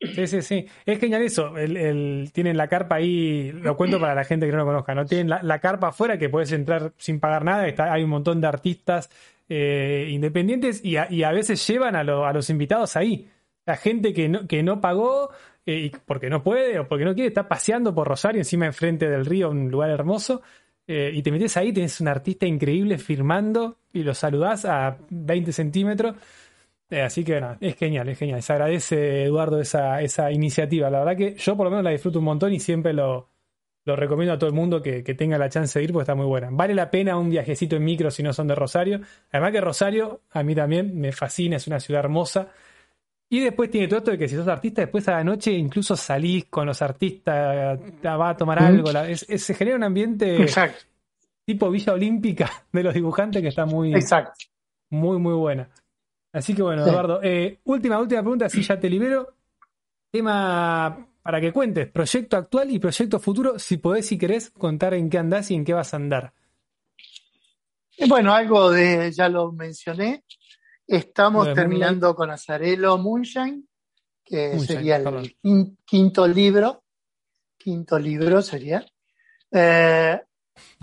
Sí, sí, sí. Es genial eso. El, tienen la carpa ahí, lo cuento para la gente que no lo conozca, ¿no? Tienen la, carpa afuera que puedes entrar sin pagar nada. Está, hay un montón de artistas eh, independientes y a, veces llevan a, a, los invitados ahí. La gente que no, que no pagó eh, porque no puede o porque no quiere, está paseando por Rosario, encima enfrente del río, un lugar hermoso, eh, y te metes ahí, tienes un artista increíble firmando y lo saludás a 20 centímetros. Eh, así que bueno, es genial, es genial. Se agradece, Eduardo, esa, esa iniciativa. La verdad que yo por lo menos la disfruto un montón y siempre lo, lo recomiendo a todo el mundo que, que, tenga la chance de ir porque está muy buena. Vale la pena un viajecito en micro si no son de Rosario. Además que Rosario a mí también me fascina, es una ciudad hermosa. Y después tiene todo esto de que si sos artista, después a la noche incluso salís con los artistas, va a tomar algo. se genera un ambiente tipo Villa Olímpica de los dibujantes que está muy, muy, muy buena. Así que bueno, Eduardo, eh, última, última pregunta, si ya te libero. Tema para que cuentes, proyecto actual y proyecto futuro, si podés, si querés, contar en qué andás y en qué vas a andar. Bueno, algo de, ya lo mencioné, Estamos terminando con Azarelo Moonshine, que sería el quinto libro. Quinto libro sería. Eh,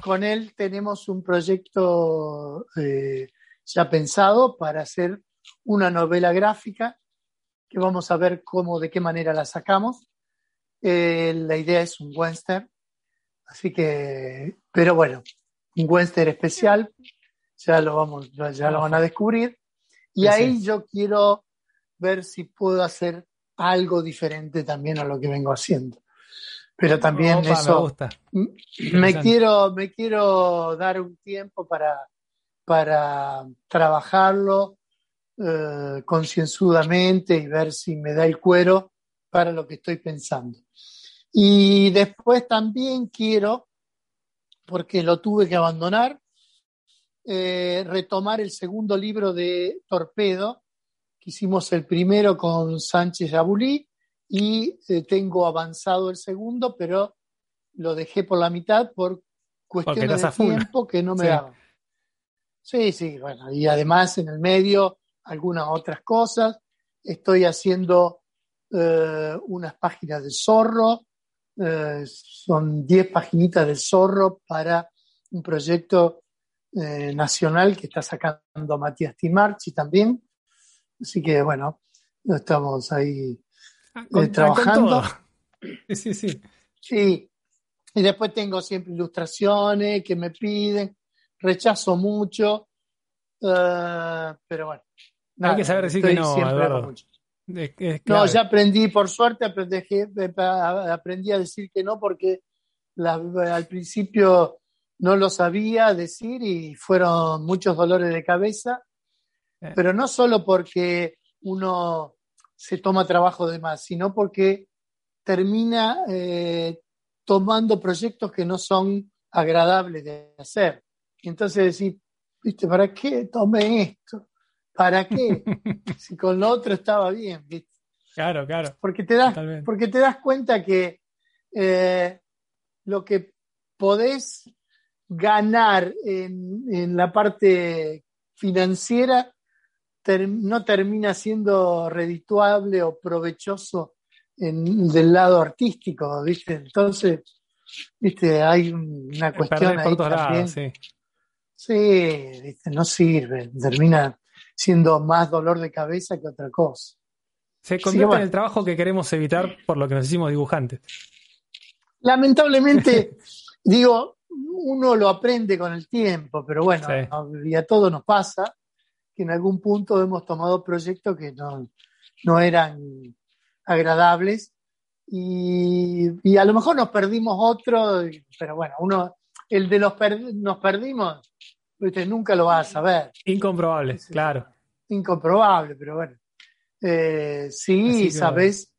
con él tenemos un proyecto eh, ya pensado para hacer una novela gráfica que vamos a ver cómo, de qué manera la sacamos. Eh, la idea es un western, así que, pero bueno, un western especial, ya lo vamos, ya lo van a descubrir. Y ahí yo quiero ver si puedo hacer algo diferente también a lo que vengo haciendo. Pero también eso me, quiero, me quiero dar un tiempo para, para trabajarlo eh, concienzudamente y ver si me da el cuero para lo que estoy pensando. Y después también quiero, porque lo tuve que abandonar, eh, retomar el segundo libro de Torpedo, que hicimos el primero con Sánchez Abulí y eh, tengo avanzado el segundo, pero lo dejé por la mitad por cuestiones de tiempo que no me daban. Sí, sí, bueno, y además en el medio algunas otras cosas. Estoy haciendo eh, unas páginas de zorro, son 10 paginitas de zorro para un proyecto eh, nacional que está sacando Matías Timarchi también. Así que bueno, estamos ahí ah, eh, trabajando. Sí, sí. Sí. Y después tengo siempre ilustraciones que me piden, rechazo mucho, eh, pero bueno. Hay que saber decir que no, Eduardo. no, ya aprendí, por suerte, aprendí, aprendí a decir que no porque al principio no lo sabía decir y fueron muchos dolores de cabeza, eh. pero no solo porque uno se toma trabajo de más, sino porque termina eh, tomando proyectos que no son agradables de hacer. Y entonces decir, ¿viste? ¿Para qué tomé esto? ¿Para qué? si con lo otro estaba bien, ¿viste? Claro, claro. Porque te das, porque te das cuenta que eh, lo que podés ganar en, la parte financiera no termina siendo redituable o provechoso en, del lado artístico, ¿viste? Entonces, ¿viste? Hay una cuestión ahí también. sí, sí ¿viste? no sirve, termina siendo más dolor de cabeza que otra cosa. Se convierte en el trabajo que queremos evitar por lo que nos hicimos dibujantes. Lamentablemente, digo, uno lo aprende con el tiempo, pero bueno, y a todos nos pasa que en algún punto hemos tomado proyectos que no, no eran agradables y, a lo mejor nos perdimos otro, pero bueno, uno, el de los nos perdimos, usted nunca lo va a saber. Incomprobable, claro. Incomprobable, pero bueno. Eh, sí, sabes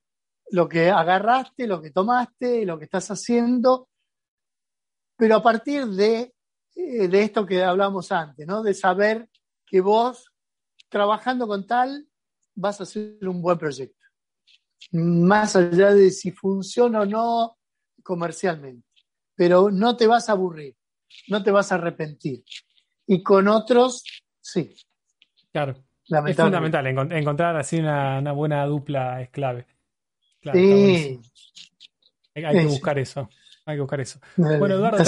lo que agarraste, lo que tomaste, lo que estás haciendo pero a partir de, eh, de esto que hablamos antes, ¿no? De saber que vos, trabajando con tal, vas a hacer un buen proyecto. Más allá de si funciona o no comercialmente. Pero no te vas a aburrir, no te vas a arrepentir. Y con otros, sí. Claro. Es fundamental encontrar así una, buena dupla es clave. sí. Hay, que buscar eso. Hay que buscar eso. Bueno, Eduardo,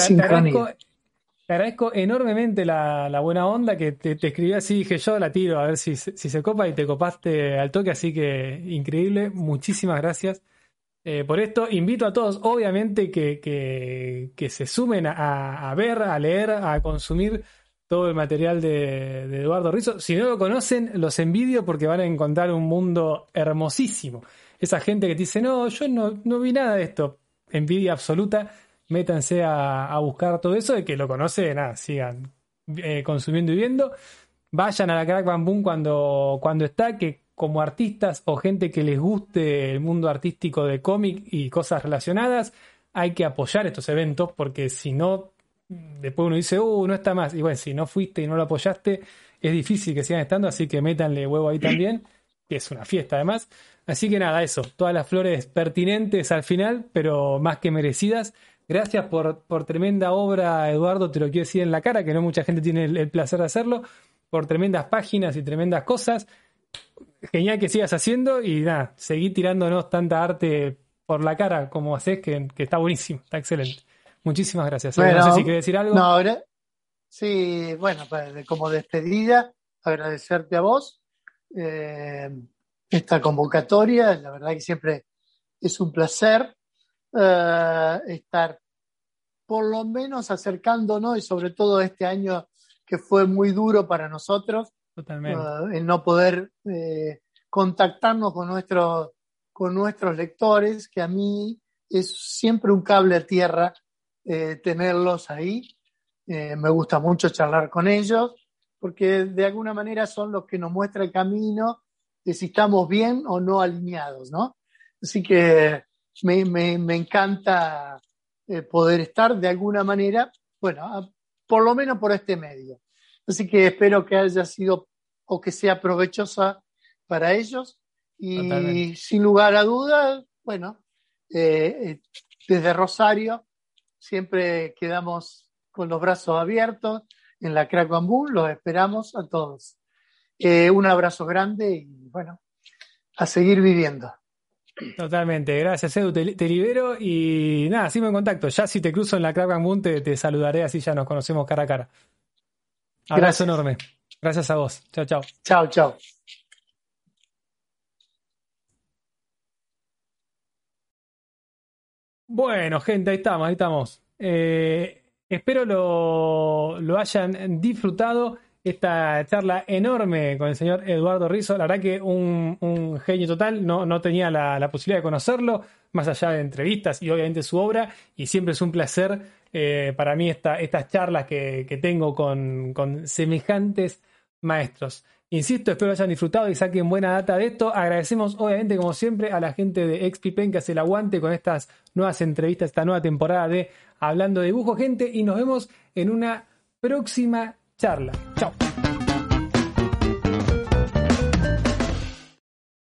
te, agradezco, enormemente la, buena onda que te, escribí así, dije yo la tiro a ver si, si, se copa y te copaste al toque, así que increíble. Muchísimas gracias. Eh, por esto invito a todos, obviamente, que, que, se sumen a, ver, a leer, a consumir todo el material de, Eduardo Rizzo. Si no lo conocen, los envidio porque van a encontrar un mundo hermosísimo. Esa gente que te dice, no, yo no, no vi nada de esto envidia absoluta. Métanse a, buscar todo eso, de que lo conocen, nada, sigan eh, consumiendo y viendo. Vayan a la Crack Bam cuando, cuando está, que como artistas o gente que les guste el mundo artístico de cómic y cosas relacionadas, hay que apoyar estos eventos porque si no, después uno dice, uh, no está más. Y bueno, si no fuiste y no lo apoyaste, es difícil que sigan estando, así que métanle huevo ahí también, que es una fiesta además. Así que nada, eso, todas las flores pertinentes al final, pero más que merecidas. Gracias por, por tremenda obra, Eduardo, te lo quiero decir en la cara, que no mucha gente tiene el, placer de hacerlo, por tremendas páginas y tremendas cosas. Genial que sigas haciendo y nada, seguí tirándonos tanta arte por la cara como haces, que, está buenísimo, está excelente. Muchísimas gracias. no sé si quieres decir algo. No, ahora, sí, bueno, pues, como despedida, agradecerte a vos. Eh, esta convocatoria. La verdad que siempre es un placer. eh, estar por lo menos acercándonos y sobre todo este año que fue muy duro para nosotros, Totalmente. eh, el no poder eh, contactarnos con, nuestros con nuestros lectores, que a mí es siempre un cable a tierra eh, tenerlos ahí. Eh, me gusta mucho charlar con ellos, porque de alguna manera son los que nos muestran el camino de si estamos bien o no alineados, ¿no? Así que me, me, me encanta eh, poder estar de alguna manera, bueno, a- por lo menos por este medio. Así que espero que haya sido o que sea provechosa para ellos y Totalmente. sin lugar a dudas, bueno, eh, desde Rosario siempre quedamos con los brazos abiertos en la Crack Bamboo, los esperamos a todos. Eh, un abrazo grande y bueno, a seguir viviendo. Totalmente, gracias Edu, te, te libero y nada, sigo en contacto. Ya si te cruzo en la Crack Boom te, te saludaré, así ya nos conocemos cara a cara. Abrazo Gracias. enorme. Gracias a vos. Chao, chao. Chao, chao. Bueno, gente, ahí estamos, ahí estamos. Eh, espero lo, lo hayan disfrutado. Esta charla enorme con el señor Eduardo Rizzo. La verdad que un, un genio total. No, no tenía la, la posibilidad de conocerlo, más allá de entrevistas y obviamente su obra. Y siempre es un placer eh, para mí esta, estas charlas que, que tengo con, con semejantes maestros. Insisto, espero hayan disfrutado y saquen buena data de esto. Agradecemos, obviamente, como siempre, a la gente de XPPen que hace el aguante con estas nuevas entrevistas, esta nueva temporada de Hablando de Dibujo, gente, y nos vemos en una próxima charla. Chao.